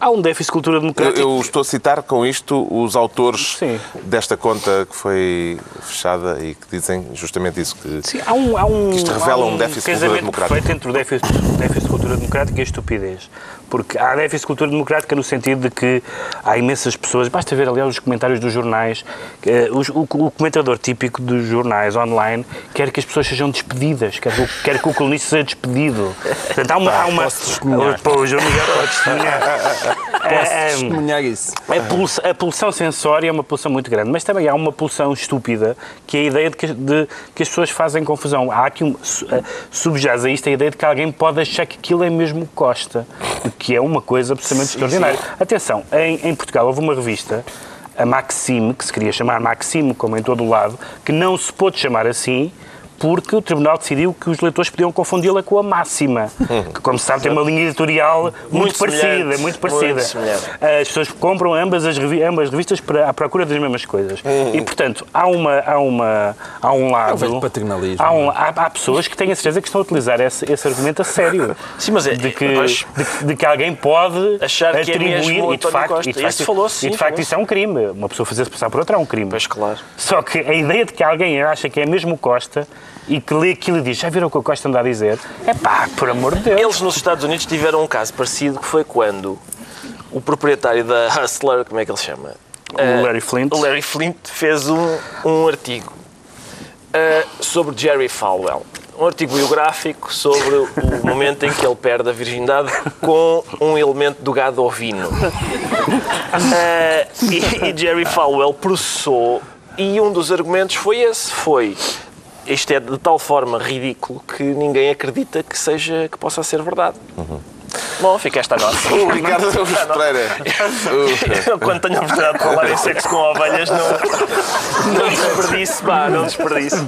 S4: Há um déficit de cultura
S1: Eu,
S4: democrática.
S1: eu estou a citar com isto os autores
S4: Sim.
S1: desta conta que foi fechada e que dizem justamente isso. Que
S4: Sim, há um, há um,
S1: Isto revela
S4: há
S1: um déficit de cultura democrática.
S4: perfeito entre o déficit, déficit de cultura democrática e a estupidez. Porque há déficit de cultura democrática no sentido de que há imensas pessoas, basta ver, aliás, os comentários dos jornais, eh, o, o comentador típico dos jornais online quer que as pessoas sejam despedidas, quer, que o- quer que o colunista seja despedido. Portanto, há uma... há uma
S3: posso testemunhar.
S4: Pô, o João Miguel pode testemunhar. (laughs)
S3: Posso
S4: é,
S3: testemunhar isso.
S4: a pulsa- a pulsão sensória é uma pulsão muito grande, mas também há uma pulsão estúpida, que é a ideia de que, de que as pessoas fazem confusão. Há aqui um, su- eh, subjaz a isto a ideia de que alguém pode achar que aquilo é mesmo Costa, que é uma coisa absolutamente extraordinária. Atenção, em, em Portugal houve uma revista, a Maxime, que se queria chamar Maxime, como em todo o lado, que não se pôde chamar assim, porque o Tribunal decidiu que os leitores podiam confundi-la com a Máxima, que, como se sabe, tem uma linha editorial muito,
S2: Muito
S4: parecida,
S2: semelhante,
S4: muito parecida.
S2: muito.
S4: As pessoas compram ambas as, revi- ambas revistas para, à procura das mesmas coisas. E, portanto, há, uma, há, uma, há um lado...
S3: velho paternalismo,
S4: Há, um- há- há pessoas que têm a certeza que estão a utilizar esse, esse argumento a sério. (laughs)
S2: Sim, mas é-
S4: de, que,
S2: mas-
S4: de, de que alguém pode
S2: Achar que é
S4: atribuir... e, de facto,
S2: Costa.
S4: e de facto,
S2: Isso falou-se,
S4: e de
S2: sim,
S4: facto isso é um crime. Uma pessoa fazer-se passar por outra é um crime.
S2: Pois claro.
S4: Só que a ideia de que alguém acha que é mesmo Costa e que lê aquilo e diz já viram o que o Costa anda a dizer? É pá, por amor de Deus.
S2: Eles nos Estados Unidos tiveram um caso parecido que foi quando o proprietário da Hustler, como é que ele chama?
S4: O Larry Flint.
S2: O Larry Flint fez um, um artigo eh, sobre Jerry Falwell. Um artigo biográfico sobre o (laughs) momento em que ele perde a virgindade com um elemento do gado ovino. Eh, e, e Jerry Falwell processou e um dos argumentos foi esse, foi isto é de tal forma ridículo que ninguém acredita que seja que possa ser verdade. Bom, fica esta nota. (laughs)
S1: O Ricardo Pereira.
S2: Eu, quando tenho a oportunidade de falar em sexo com ovelhas, não, não desperdiço, pá, não desperdiço.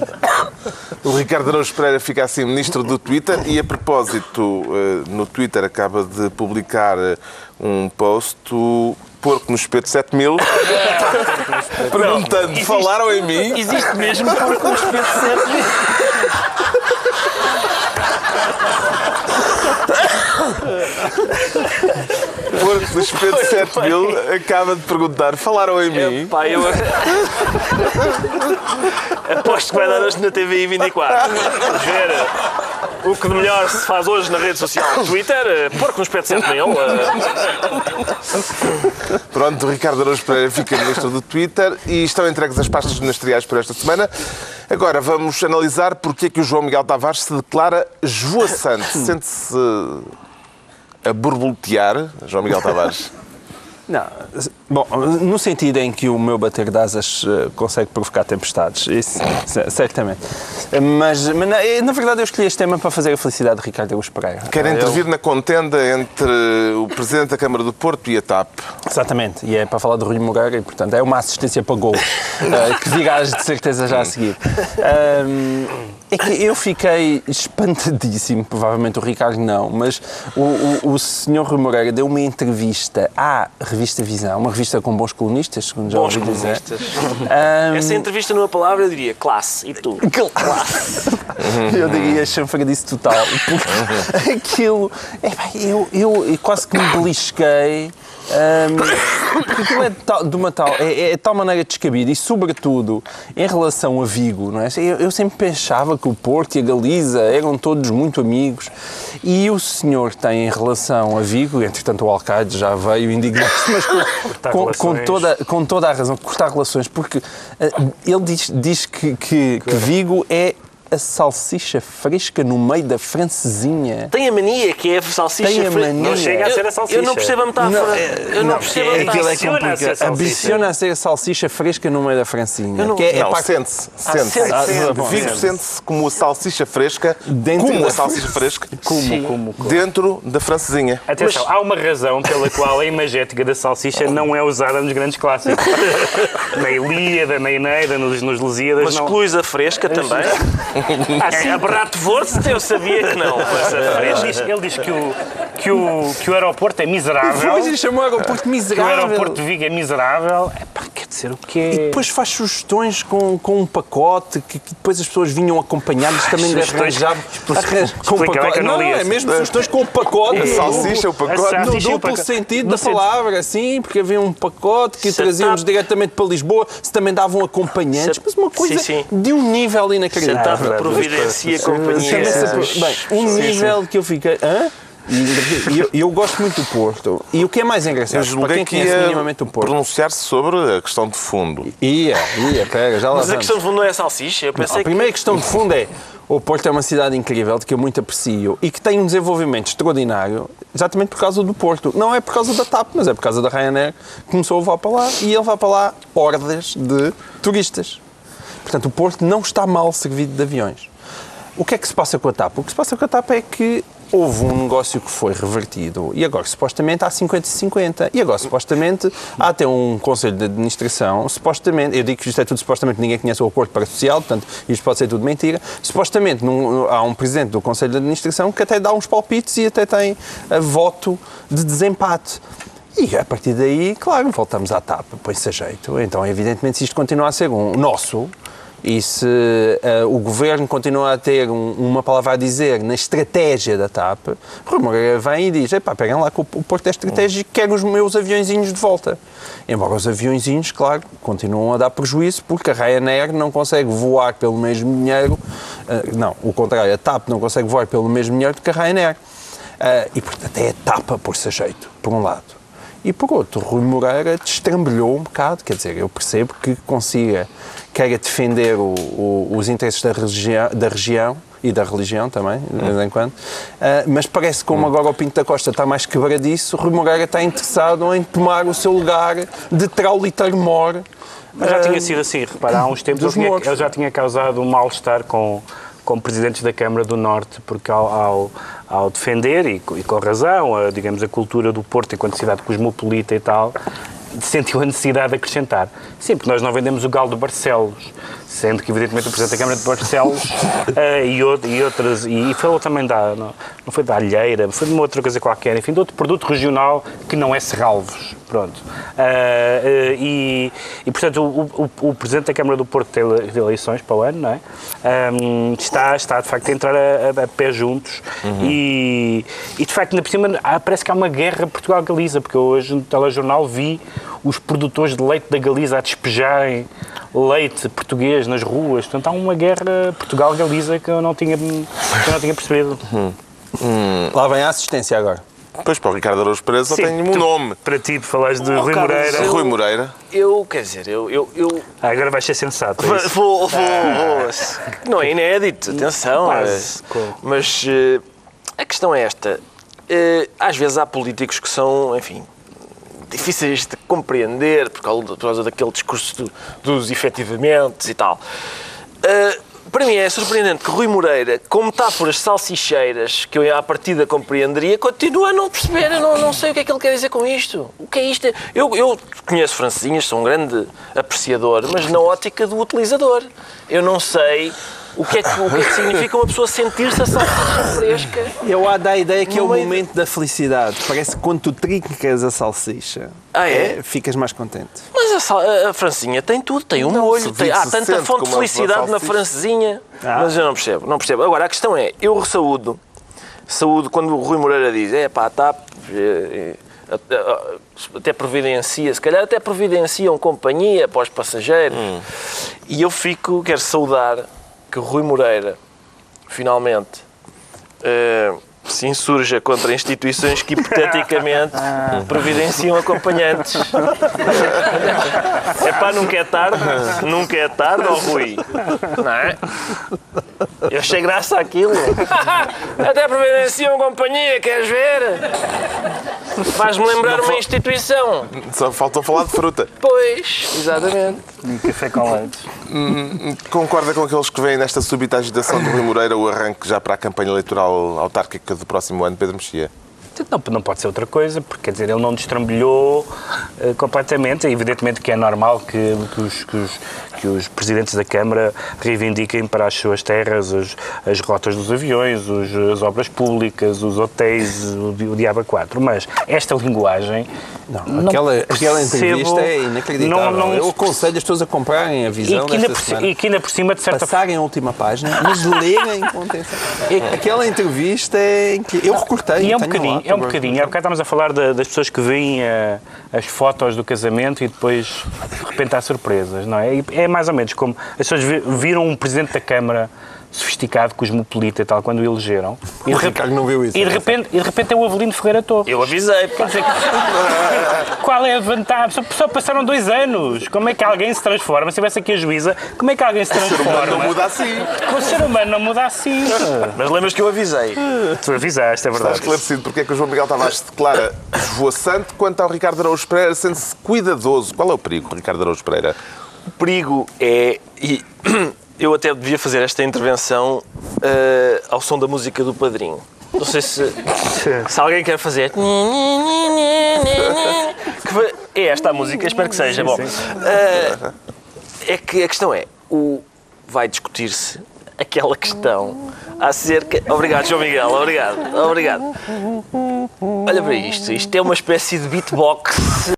S1: O Ricardo Araújo Pereira fica assim ministro do Twitter e, a propósito, eh, no Twitter acaba de publicar eh, um post, o Porco no Espeto 7000, (laughs) perguntando,
S2: existe-
S1: falaram em mim?
S2: Existe mesmo no espeto certo.
S1: Porco no Espeto 7000 acaba de perguntar, falaram em mim?
S2: Pá, eu... (laughs) Aposto que vai dar hoje na TVI 24. Vamos ver o que de melhor se faz hoje na rede social Twitter. eh, Porco no espeto 7000. eh,
S1: Pronto, o Ricardo Araújo Pereira fica ministro do Twitter e estão entregues as pastas ministeriais por esta semana. Agora vamos analisar porque é que o João Miguel Tavares se declara esvoaçante. Sente-se a borboletear, João Miguel Tavares? (laughs)
S3: Não, bom, no sentido em que o meu bater de asas eh, consegue provocar tempestades, isso certamente. Mas, mas na, eh, na verdade eu escolhi este tema para fazer a felicidade de Ricardo Augusto Pereira.
S1: Quer
S3: Eu-
S1: intervir na contenda entre o Presidente da Câmara do Porto e a TAP.
S3: Exatamente, e é para falar de Rui Moreira e, portanto, é uma assistência para gol, (laughs) eh, que virás de certeza já a seguir. Ahm, é que eu fiquei espantadíssimo, provavelmente o Ricardo não, mas o, o, o senhor Rui Moreira deu uma entrevista à revista Visão, uma revista entrevista com bons colonistas, segundo já
S2: Bons
S3: ouvi dizer. Ahm,
S2: Essa entrevista numa palavra eu diria classe. E tu?
S3: Eu diria chanfradice total. Porque aquilo. epá, eu, eu, eu quase que me belisquei. Hum, porque aquilo é de, tal- de uma tal. É, é de tal maneira descabido e, sobretudo, em relação a Vigo, não é? Eu, eu sempre pensava que o Porto e a Galiza eram todos muito amigos e o senhor tem em relação a Vigo, entretanto o Alcaide já veio indignado-se, mas com, (laughs) com, com toda, com toda a razão, cortar relações, porque eh, ele diz, diz que, que, que Vigo é a salsicha fresca no meio da francesinha.
S2: Tem a mania que é a salsicha.
S3: Tem a
S2: fre-
S3: mania. Não
S4: chega a ser a salsicha.
S2: Eu não percebo a metáfora.
S3: Não, é-
S2: eu não,
S3: não,
S2: percebo a
S3: é- aquilo
S2: metáfora.
S3: é
S4: Ambiciona a ser
S3: complicado. Ambiciona a ser a salsicha fresca no meio da francinha.
S2: Eu não-
S3: que é, é
S1: Não,
S3: para-
S1: sente-se.
S2: Ah,
S1: Sente-se.
S2: sente-se.
S3: Ah.
S1: Vigo sente-se como a salsicha fresca,
S3: Dentro
S1: como
S3: da-
S1: a salsicha fresca,
S4: Como, como, como.
S1: dentro da francesinha.
S4: Atenção, há uma razão pela qual a imagética da salsicha não é usada nos grandes clássicos. (laughs) na Ilíada, na Eneida, nos, nos Lusíadas.
S2: Mas
S4: não...
S2: a fresca também? (laughs)
S4: Ah, sim.
S2: A Bratwurst eu sabia que não. (laughs) A
S4: Ele diz, ele diz que, o, que, o, que o aeroporto é miserável.
S3: Pois, ele chamou aeroporto
S4: Que o
S3: miserável.
S4: aeroporto de Vigo é miserável. Epá, dizer, o quê?
S3: E depois faz sugestões com, com um pacote que, que depois as pessoas vinham acompanhadas também de
S4: Sugestões-
S3: arranjar
S4: Explica-
S3: arran- com um pacote.
S4: não
S3: Não, é mesmo sugestões com (laughs) o pacote.
S1: A salsicha, o pacote.
S3: No duplo sentido da palavra, sim, porque havia um pacote que trazíamos diretamente para Lisboa, se também davam acompanhantes, mas uma coisa de um nível inacreditável.
S2: TAP providencia companhia.
S3: Bem, um nível que eu fiquei. Hã? E eu, eu gosto muito do Porto. E o que é mais engraçado,
S1: Eu
S3: para quem
S1: que
S3: conhece minimamente o Porto.
S1: pronunciar-se sobre a questão de fundo.
S3: Ia, ia, pera, já lá
S2: Mas a
S3: vamos.
S2: questão de fundo não é a salsicha. Eu
S3: Não,
S2: pensei
S3: a primeira questão de fundo é o Porto é uma cidade incrível, de que eu muito aprecio e que tem um desenvolvimento extraordinário exatamente por causa do Porto. Não é por causa da TAP, mas é por causa da Ryanair que começou a levar para lá e ele vai para lá hordas de turistas. Portanto, o Porto não está mal servido de aviões. O que é que se passa com a TAP? O que se passa com a TAP é que houve um negócio que foi revertido e agora supostamente há 50-50 e agora supostamente há até um conselho de administração, supostamente, eu digo que isto é tudo supostamente ninguém conhece o acordo parasocial, portanto isto pode ser tudo mentira, supostamente num- há um presidente do conselho de administração que até dá uns palpites e até tem a voto de desempate. E a partir daí, claro, voltamos à TAP, põe-se a jeito. Então, evidentemente, se isto continua a ser um nosso, e se eh, o governo continua a ter um- uma palavra a dizer na estratégia da TAP, Rui Moreira vem e diz: epá, peguem lá que o, o Porto é estratégico, quero os meus aviõezinhos de volta. Embora os aviõezinhos, claro, continuam a dar prejuízo porque a Ryanair não consegue voar pelo mesmo dinheiro, eh, não, o contrário, a TAP não consegue voar pelo mesmo dinheiro do que a Ryanair. Eh, e, portanto, até a TAP a pôr-se a jeito, por um lado. E por outro, Rui Moreira destrambelhou um bocado, quer dizer, eu percebo que consiga, queira defender o- o- os interesses da, região, da região e da religião também, de vez em quando, ah, mas parece que como agora o Pinto da Costa está mais quebradiço, Rui Moreira está interessado em tomar o seu lugar de trauliteiro mor.
S4: Mas já
S3: ah,
S4: tinha sido assim, repara, há uns tempos ele, tinha- ele já tinha causado um mal-estar com, com presidentes da Câmara do Norte, porque ao, ao, ao defender, e, e com razão, a, digamos, a cultura do Porto enquanto cidade cosmopolita e tal, sentiu a necessidade de acrescentar. Sim, porque nós não vendemos o galo de Barcelos, sendo que, evidentemente, o Presidente da Câmara de Barcelos (laughs) eh, e, out- e outras, e, e falou também da, não, não foi da alheira, foi de uma outra coisa qualquer, enfim, de outro produto regional que não é Serralvos, pronto. Ah, eh, e, e, portanto, o, o- o Presidente da Câmara do Porto tem ele- tem eleições para o ano, não é? Ahm, está, está, de facto, a entrar a, a- a pé juntos e, e, de facto, ainda por cima, há- parece que há uma guerra Portugal-Galiza, porque hoje no telejornal vi os produtores de leite da Galiza a despejarem leite português nas ruas. Portanto, há uma guerra Portugal-Galiza que eu não tinha, que eu não tinha percebido.
S3: Lá vem a assistência agora.
S1: Depois para o Ricardo Araújo Pereira só tem um
S4: tu-
S1: nome.
S4: Para ti, falares de
S2: Oh,
S4: Rui
S2: Carlos,
S4: Moreira.
S2: eu-
S1: Rui Moreira.
S2: Eu, quer dizer, eu. eu, eu
S4: Ah, agora vais ser sensato. é
S2: vou,
S4: isso?
S2: vou, vou- Não é inédito, atenção.
S4: Quase.
S2: é- Mas eh, a questão é esta. Eh, às vezes há políticos que são, enfim, difíceis de compreender por causa, por causa daquele discurso do- dos efetivamente e tal. Eh, para mim é surpreendente que Rui Moreira, com metáforas salsicheiras que eu à partida compreenderia, continua a não perceber. Eu não, não sei o que é que ele quer dizer com isto. O que é isto? Eu, eu conheço francesinhas, sou um grande apreciador, mas na ótica do utilizador. Eu não sei o que é que, o que, é que significa uma pessoa sentir-se a salsicha fresca.
S3: Eu há da ideia que é o momento da felicidade. Parece que quando tu trincas a salsicha,
S2: Ah, é?
S3: ficas mais contente.
S2: Mas a, sal- a- a francesinha tem tudo, tem um
S1: Não,
S2: molho, tem, há tanta fonte de felicidade na francesinha.
S3: Ah.
S2: Mas eu não percebo, não percebo. Agora, a questão é, eu ressaúdo, saúde quando o Rui Moreira diz, é pá, tá, eh, eh, até- até providencia, se calhar até providenciam companhia para os passageiros.
S1: Hum.
S2: E eu fico, quero saudar que Rui Moreira, finalmente, eh, se insurja contra instituições que hipoteticamente (laughs) providenciam acompanhantes. É pá, nunca é tarde, nunca é tarde, ó Rui. Não é? Eu achei graça àquilo. Até providenciam companhia, queres ver? Faz-me lembrar uma instituição.
S1: Só faltou falar de fruta.
S2: Pois, exatamente.
S4: Um café com leite.
S1: Concorda com aqueles que veem nesta súbita agitação do Rui Moreira o arranque já para a campanha eleitoral autárquica do próximo ano, Pedro Mexia?
S4: Não, não pode ser outra coisa, porque quer dizer, ele não destrambilhou eh, completamente. Evidentemente que é normal que, que os, que, os, que os presidentes da Câmara reivindiquem para as suas terras as, as rotas dos aviões, os- as obras públicas, os hotéis, o, o Diaba 4. Mas esta linguagem.
S3: Não, aquela, aquela
S4: percebo-
S3: entrevista é inacreditável.
S4: Não, não,
S3: Eu aconselho as pessoas a comprarem a
S4: e,
S3: visão
S4: que ainda por,
S3: semana.
S4: e que ainda por cima, de certa.
S3: Passarem a última página, mas (laughs) lerem com atenção. Aquela entrevista é incrível. Eu recortei.
S4: E é um bocadinho, é um
S3: tô-
S4: bocadinho. Há bocado estávamos a falar da- das pessoas que veem eh, as fotos do casamento e depois de repente há surpresas, não é? É mais ou menos como as pessoas vi- viram um presidente da Câmara sofisticado, cosmopolita e tal, quando o elegeram. E
S3: O
S4: de,
S3: Ricardo não viu isso,
S4: E de
S3: é
S4: repente, e de repente é o Avelino Ferreira Torres.
S2: Eu avisei. (laughs)
S4: Qual é a vantagem? Só, só passaram dois anos. Como é que alguém se transforma? Se tivesse aqui a juíza, como é que alguém se transforma?
S1: Não muda assim.
S4: O ser humano não muda assim.
S2: Mas lembras que eu avisei?
S4: Tu avisaste, é
S1: Está
S4: verdade.
S1: esclarecido porque é que o João Miguel Tavares declara esvoaçante quanto ao Ricardo Araújo Pereira sendo-se cuidadoso. Qual é o perigo, Ricardo Araújo Pereira?
S2: O perigo é. E eu até devia fazer esta intervenção eh, ao som da música do padrinho. Não sei se, se alguém quer fazer. Que É esta a música, espero que seja. Bom, eh, é que a questão é: o, vai discutir-se aquela questão acerca. Obrigado, João Miguel, obrigado, obrigado. Olha para isto, isto é uma espécie de beatbox.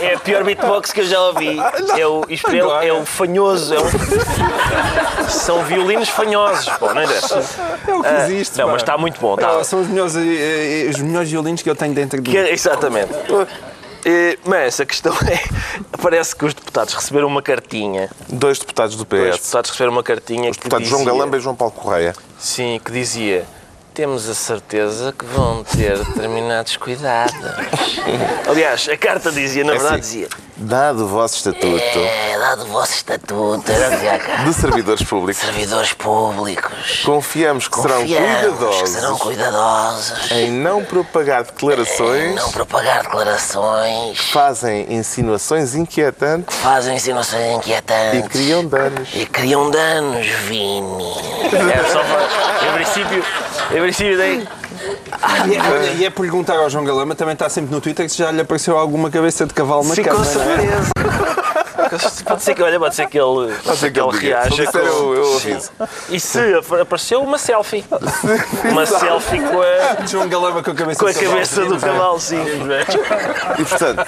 S2: Eh, é a pior beatbox que eu já ouvi. É o, isto é, é o fanhoso. É um- são violinos fanhosos. Bom, não interessa.
S3: É o que
S2: Ah,
S3: existe.
S2: não, mas está muito bom. Está,
S3: Ah, São os melhores, eh, eh, os melhores violinos que eu tenho dentro de mim.
S2: exatamente. Eh, Mas a questão (laughs) é: parece que os deputados receberam uma cartinha.
S1: Dois deputados do PS.
S2: deputados receberam uma cartinha
S1: Os deputados
S2: dizia,
S1: João Galamba e João Paulo Correia.
S2: Sim, que dizia: temos a certeza que vão ter determinados cuidados. Aliás, a carta dizia, na
S1: É
S2: verdade,
S1: assim,
S2: dizia:
S1: Dado o vosso estatuto.
S5: É, dado o vosso estatuto, era dizia cá,
S1: de servidores públicos,
S5: servidores públicos.
S1: confiamos que serão
S5: Confiamos que
S1: cuidadosos.
S5: serão cuidadosos.
S1: Em não propagar declarações.
S5: Não propagar declarações,
S1: que fazem insinuações inquietantes.
S5: Fazem insinuações
S1: e
S5: inquietantes
S1: criam danos.
S5: e criam danos, Vini.
S2: É, só para- em princípio, em princípio daí,
S3: E é, olha, e é perguntar ao João Galama, também está sempre no Twitter, se já lhe apareceu alguma cabeça de cavalo na
S2: Sim, com
S3: cama. é?
S2: Pode ser que, olha, pode ser que ele,
S1: Pode ser que ele
S2: reaja.
S1: eu, eu aviso.
S2: E se ap- apareceu uma selfie? (laughs) Uma selfie com a,
S3: João Galama com a cabeça
S2: com a cabeça do cavalo, sim.
S1: E, portanto,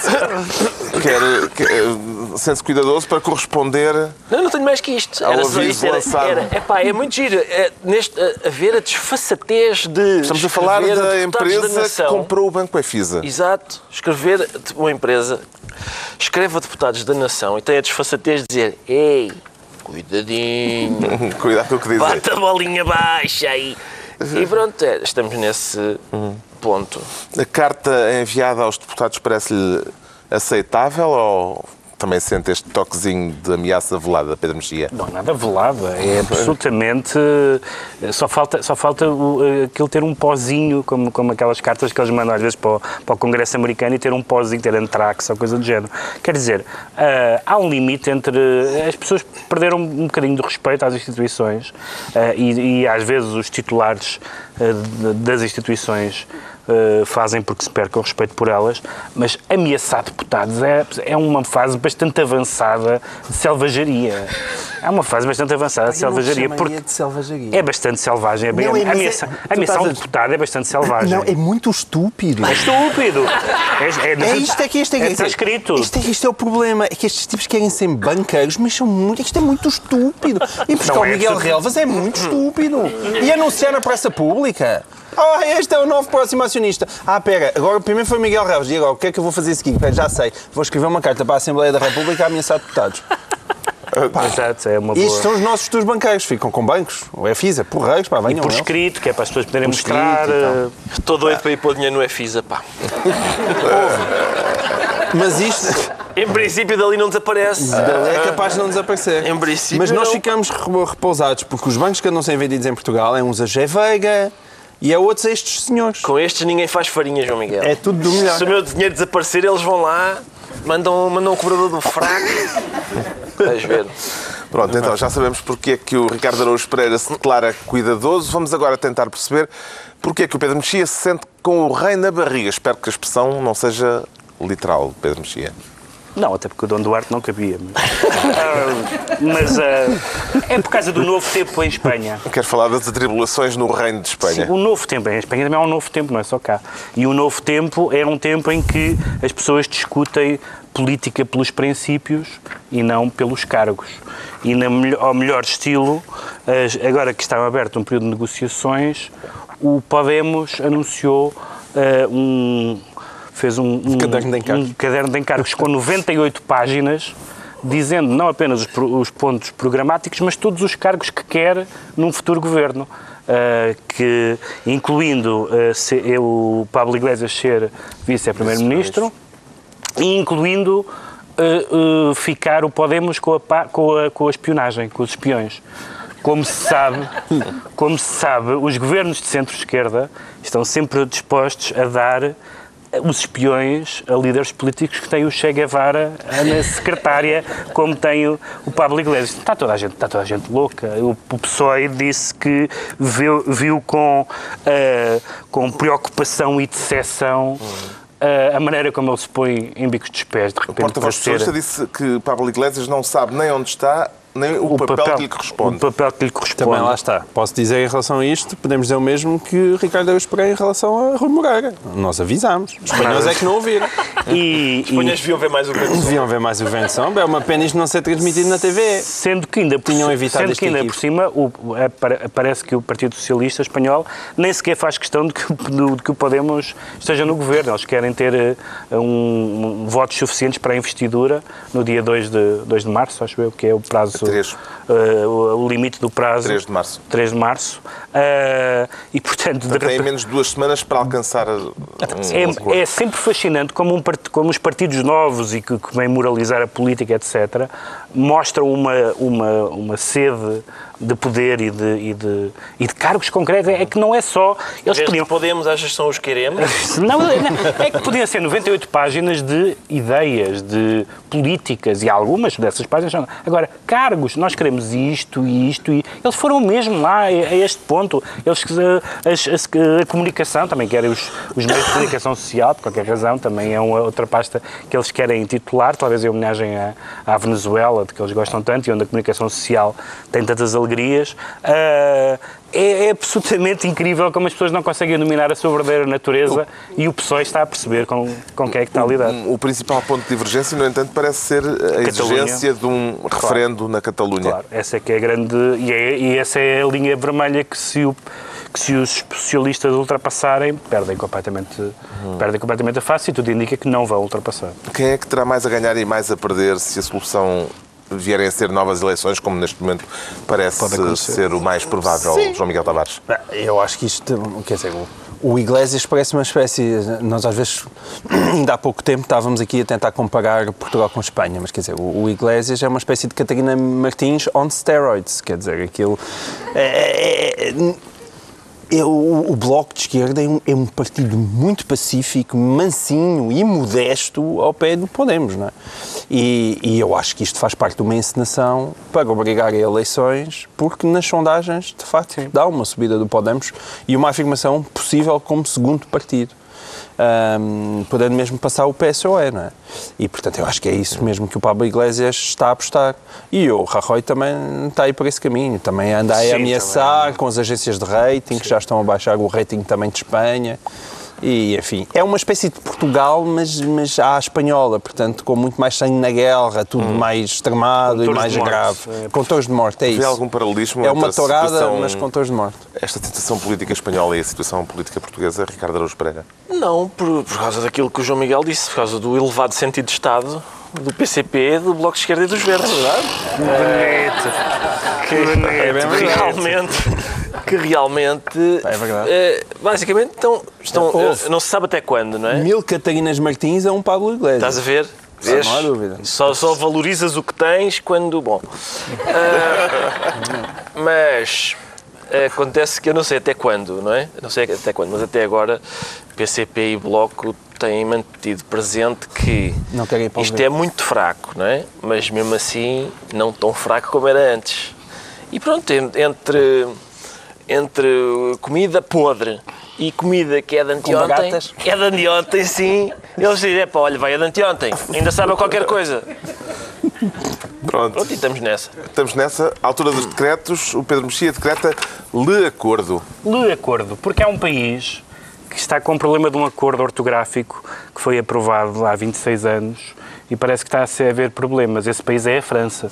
S1: quer, quer, sente-se cuidadoso para corresponder
S2: Não, não tenho mais que isto. Era só isto. Era, era, epá, é muito giro. É, neste, a, a ver a desfaçatez de.
S1: Estamos a falar
S2: escrever
S1: da empresa que
S2: nação.
S1: comprou o Banco Efisa.
S2: Exato. Escrever uma empresa, escreve a deputados da nação e tem a desfaçatez de dizer: Ei, cuidadinho, (laughs)
S1: Cuidado com o que dizer.
S2: bate a bolinha baixa aí. E pronto, é, estamos nesse ponto.
S1: A carta enviada aos deputados parece-lhe aceitável ou também sente este toquezinho de ameaça velada, Pedro Mexia?
S4: Não, nada velada. É absolutamente. Só falta, só falta o, aquilo ter um pozinho, como, como aquelas cartas que eles mandam às vezes para o, para o Congresso americano e ter um pozinho, ter antrax ou coisa do género. Quer dizer, ah, há um limite entre. As pessoas perderam um bocadinho de respeito às instituições ah, e, e às vezes os titulares das instituições Uh, fazem porque se perca o respeito por elas, mas ameaçar deputados é, é uma fase bastante avançada de selvageria. É uma fase bastante avançada de selvageria. Porque
S3: de selvageria.
S4: é bastante selvagem. É bem,
S3: Não, é- é-
S4: ameaça,
S3: tu
S4: a ameaça
S3: estás
S4: ao
S3: a-
S4: deputado é bastante selvagem.
S3: Não, é muito estúpido.
S4: É estúpido. É,
S3: É isto, é que isto é
S4: Está escrito.
S3: Isto é, isto é o problema. É que estes tipos querem ser banqueiros, mas são muito. Isto é muito estúpido. E buscar o
S4: é
S3: Miguel. Relvas é muito estúpido. E anunciar na praça pública. Ah, este é o novo próximo acionista. Ah, pera, agora primeiro foi Miguel Relvas. E agora, o que é que eu vou fazer a seguir? Pera, já sei. Vou escrever uma carta para a Assembleia da República a ameaçar deputados.
S4: Exato, é uma boa.
S3: Estes são os nossos futuros banqueiros. Ficam com bancos, o EFISA, porreiros, pá, venham
S4: Por
S3: eles.
S4: escrito, que é para as pessoas poderem
S3: Por
S4: mostrar.
S3: escrito e tal.
S4: eh,
S2: Estou doido para ir pôr dinheiro no EFISA, pá. (laughs)
S3: Mas isto
S2: Em princípio, dali não desaparece.
S3: é capaz de não desaparecer.
S2: Em princípio,
S3: Mas nós
S2: não.
S3: ficamos re- repousados porque os bancos que andam sem vendidos em Portugal é uns a G Veiga e é outros a estes senhores.
S2: Com estes ninguém faz farinha, João Miguel.
S3: É tudo do melhor.
S2: Se o meu dinheiro desaparecer, eles vão lá, mandam, mandam um cobrador do fraco. (laughs) Vais ver.
S1: Pronto, então já sabemos porque é que o Ricardo Araújo Pereira se declara cuidadoso. Vamos agora tentar perceber porque é que o Pedro Mexia se sente com o rei na barriga. Espero que a expressão não seja literal, Pedro Mexia.
S4: Não, até porque o Dom Duarte não cabia. Mas, Ah, mas, ah, é por causa do novo tempo em Espanha.
S1: Quero falar das atribulações no reino de Espanha.
S4: Sim, o novo tempo em Espanha também é um novo tempo, não é só cá. E o novo tempo é um tempo em que as pessoas discutem política pelos princípios e não pelos cargos. E na, ao melhor estilo, as- agora que está aberto um período de negociações, o Podemos anunciou ah, um fez um, um,
S3: caderno de encargos.
S4: um caderno de encargos com 98 páginas, dizendo não apenas os, os pontos programáticos, mas todos os cargos que quer num futuro governo. Uh, que, incluindo uh, se- eu, o Pablo Iglesias ser vice-primeiro-ministro, e incluindo uh, ficar o Podemos com a, com, a, com a espionagem, com os espiões. Como se sabe, como se sabe, os governos de centro-esquerda estão sempre dispostos a dar os espiões a líderes políticos que têm o Che Guevara na secretária, como tem o, o Pablo Iglesias. Está toda a gente, está toda a gente louca. O, o PSOE disse que viu, viu com, eh, com preocupação e decepção eh, a maneira como ele se põe em bicos dos pés, de
S1: O
S4: repente, para
S1: porta-voz
S4: ser
S1: disse que Pablo Iglesias não sabe nem onde está, nem o, papel, que lhe corresponde.
S4: O papel que lhe corresponde.
S3: Também lá está. Posso dizer em relação a isto, podemos dizer o mesmo que Ricardo Araújo Pereira em relação a Rui Moreira. Nós avisámos. Os espanhóis é que não ouviram. (laughs)
S4: E,
S2: Os espanhóis deviam ver mais o governo.
S3: Deviam ver mais o Sombra. É uma pena isto não ser transmitido na TV.
S4: Sendo que ainda por,
S3: Tinham evitado
S4: sendo que ainda
S3: equipe.
S4: por cima o, o- apare- parece que o Partido Socialista Espanhol nem sequer faz questão de que, do- de que o Podemos esteja no governo. Eles querem ter eh, um, um votos suficientes para a investidura no dia 2 de, 2 de março, acho eu, que é o prazo.
S1: Três.
S4: eh, o, o limite do prazo.
S1: 3 de março.
S4: 3 de março. Eh, e portanto, de
S1: Portanto, tem menos de duas semanas para alcançar um
S4: é, é sempre fascinante como, um como os partidos novos e que, que vêm moralizar a política, etc., mostram uma, uma, uma sede de poder e de, e, de, e de cargos concretos. É que não é só. Eles
S2: Desde
S4: podiam.
S2: podemos, achas que são os que queremos? (laughs)
S4: Não, não, é que podiam ser 98 páginas de ideias, de políticas, e algumas dessas páginas são. Agora, cargos, nós queremos isto e isto e. Eles foram mesmo lá a, a este ponto. Eles, a, as- a comunicação, também querem os, os meios de comunicação social, por qualquer razão, também é uma outra pasta que eles querem titular, talvez em homenagem à, à Venezuela, de que eles gostam tanto e onde a comunicação social tem tantas alegrias. Ah, é, é absolutamente incrível como as pessoas não conseguem dominar a sua verdadeira natureza e o PSOE está a perceber com, com quem é que está a lidar.
S1: O principal ponto de divergência, no entanto, parece ser a exigência de um referendo na Catalunha.
S4: Claro, essa é que é a grande. E, é- e essa é a linha vermelha que se, o- que se os socialistas ultrapassarem, perdem completamente, perdem completamente a face e tudo indica que não vão ultrapassar.
S1: Quem é que terá mais a ganhar e mais a perder se a solução vierem a ser novas eleições, como neste momento parece ser o mais provável, João Miguel Tavares?
S3: Eu acho que isto, quer dizer, o- Iglesias parece uma espécie. Nós, às vezes, (clears throat) ainda há pouco tempo, estávamos aqui a tentar comparar Portugal com Espanha, mas quer dizer, o, o Iglesias é uma espécie de Catarina Martins on steroids, quer dizer, aquilo. é- é- é- o, o Bloco de Esquerda é um, é um partido muito pacífico, mansinho e modesto ao pé do Podemos, não é? E, e eu acho que isto faz parte de uma encenação para obrigar a eleições, porque nas sondagens, de facto, dá uma subida do Podemos e uma afirmação possível como segundo partido. Ahm, podendo mesmo passar o PSOE, não é? E, portanto, eu acho que é isso mesmo que o Pablo Iglesias está a apostar. E o Rajoy também está aí por esse caminho, também anda a
S2: Sim,
S3: ameaçar com as agências de rating, que já estão a baixar o rating também de Espanha. E, enfim, é uma espécie de Portugal, mas, mas à espanhola, portanto, com muito mais sangue na guerra, tudo mais extremado e
S4: touros
S3: mais grave.
S4: É,
S3: Com touros de morte, é
S1: Vê
S3: isso.
S1: algum paralelismo
S3: É uma
S1: a
S3: tourada,
S1: situação-
S3: mas com touros de morte.
S1: Esta situação política espanhola e a situação política portuguesa, Ricardo Araújo Pereira?
S2: Não, por, por causa daquilo que o João Miguel disse, por causa do elevado sentido de Estado do PCP, do Bloco de Esquerda e dos Verdes.
S4: Bonito.
S2: Que,
S3: É bem verdade.
S2: realmente, (laughs) que realmente,
S3: É verdade.
S2: eh, basicamente, estão, estão
S3: Houve.
S2: eh, não se sabe até quando, não é?
S3: Mil Catarinas Martins é um Pablo Iglesias.
S2: Estás a ver? Vês?
S3: não há dúvida.
S2: Só, só valorizas o que tens quando. Bom. Ah, (laughs) mas acontece que eu não sei até quando, não é? Não sei até quando, mas até agora PCP e Bloco têm mantido presente que
S3: Não querem ir para o
S2: isto é muito fraco, não é? Mas mesmo assim não tão fraco como era antes. E pronto, en- entre, entre comida podre e comida que é de anteontem, é de anteontem sim, eles dizem, pá, olha, vai é de anteontem, ainda sabe qualquer coisa.
S1: Pronto,
S2: Pronto, e estamos nessa.
S1: estamos nessa. À altura dos decretos, o Pedro Mexia decreta lhe acordo.
S4: De acordo, porque há um país que está com um problema de um acordo ortográfico que foi aprovado há 26 anos e parece que está a haver problemas. Esse país é a França.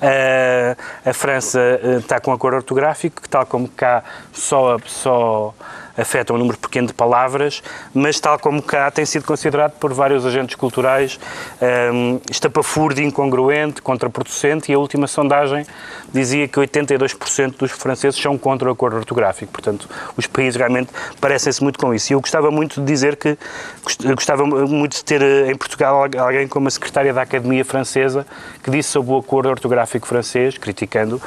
S4: Ah, a França ah, está com um acordo ortográfico que, tal como cá, só, só afeta um número pequeno de palavras, mas tal como cá tem sido considerado por vários agentes culturais um, estapafúrdio, incongruente, contraproducente e a última sondagem dizia que 82% dos franceses são contra o acordo ortográfico. Portanto, os países realmente parecem-se muito com isso. E eu gostava muito de dizer que gost- gostava muito de ter eh, em Portugal alguém como a secretária da Academia Francesa que disse sobre o acordo ortográfico francês, criticando,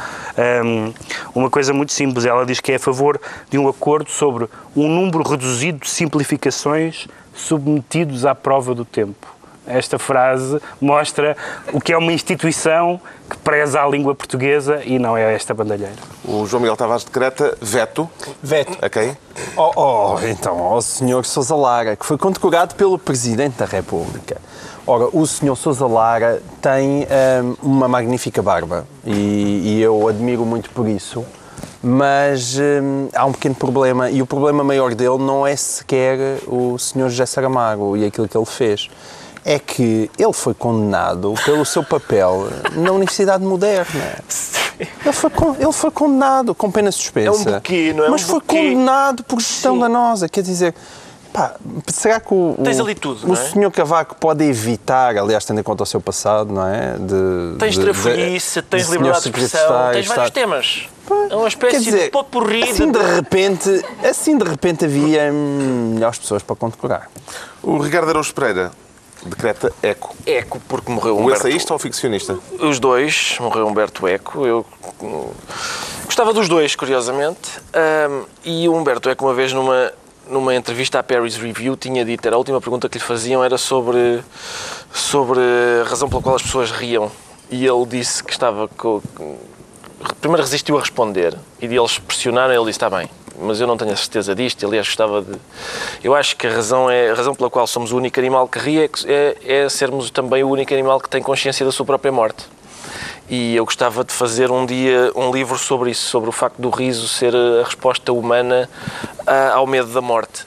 S4: um, uma coisa muito simples. Ela diz que é a favor de um acordo sobre um número reduzido de simplificações submetidos à prova do tempo. Esta frase mostra o que é uma instituição que preza a língua portuguesa e não é esta bandalheira.
S1: O João Miguel Tavares decreta veto.
S3: Veto.
S1: A quem?
S3: Oh, oh, então, ao Sr. Sousa Lara, que foi condecorado pelo Presidente da República. Ora, o Sr. Sousa Lara tem hum, uma magnífica barba e, e eu admiro muito por isso, mas hum, há um pequeno problema e o problema maior dele não é sequer o Sr. José Saramago e aquilo que ele fez. É que ele foi condenado pelo seu papel na Universidade Moderna. (laughs) Ele foi, ele foi condenado com pena suspensa.
S2: É um buquê, não é?
S3: Mas
S2: Um
S3: foi
S2: buquê.
S3: condenado por gestão
S2: Sim.
S3: danosa. Quer dizer, pá, será que o,
S2: Tens ali tudo,
S3: o
S2: é?
S3: senhor Cavaco pode evitar, aliás, tendo em conta o seu passado, não é? De,
S2: Tens
S3: de-
S2: trafolhice, tens
S3: de
S2: liberdade de expressão, tens vários temas. É uma espécie
S3: dizer,
S2: de potpourri
S3: assim
S2: de...
S3: de repente, assim de repente havia melhores pessoas para condecorar.
S1: O Ricardo Araújo Pereira decreta eco.
S2: Eco, porque morreu
S1: O
S2: Humberto...
S1: ensaísta ou o ficcionista?
S2: Os dois, morreu Humberto Eco. Eu hum, gostava dos dois, curiosamente. Ahm, e o Humberto Eco, uma vez numa, numa entrevista à Paris Review, tinha dito, era a última pergunta que lhe faziam, era sobre, sobre a razão pela qual as pessoas riam. E ele disse que estava com. Primeiro resistiu a responder e eles pressionaram, ele disse: Está bem, mas eu não tenho a certeza disto. Aliás, gostava de. Eu acho que a razão, é, a razão pela qual somos o único animal que ri é, é, é sermos também o único animal que tem consciência da sua própria morte. E eu gostava de fazer um dia um livro sobre isso, sobre o facto do riso ser a resposta humana ah, ao medo da morte.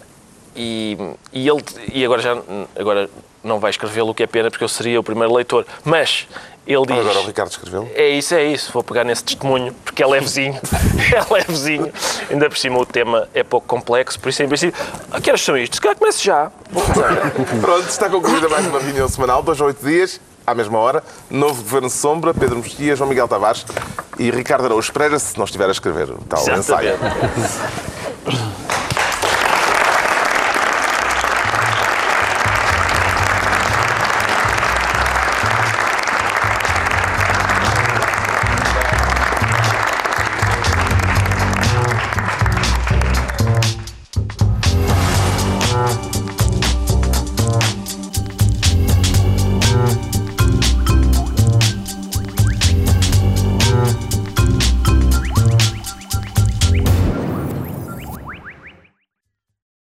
S2: E, e ele e agora já agora não vai escrevê-lo, o que é pena, porque eu seria o primeiro leitor. Mas ele diz.
S1: Agora o Ricardo escreveu.
S2: É isso, é isso. Vou pegar nesse testemunho, porque é levezinho. (laughs) é levezinho. Ainda por cima o tema é pouco complexo, por isso em princípio. Ah, que horas são isto? Se calhar começo já. (laughs)
S1: Pronto, está concluída mais uma reunião semanal, dois a oito dias, à mesma hora. Novo Governo Sombra, Pedro Mexia, João Miguel Tavares e Ricardo Araújo Pereira, se não estiver a escrever tal ensaio.
S2: Exatamente. (laughs)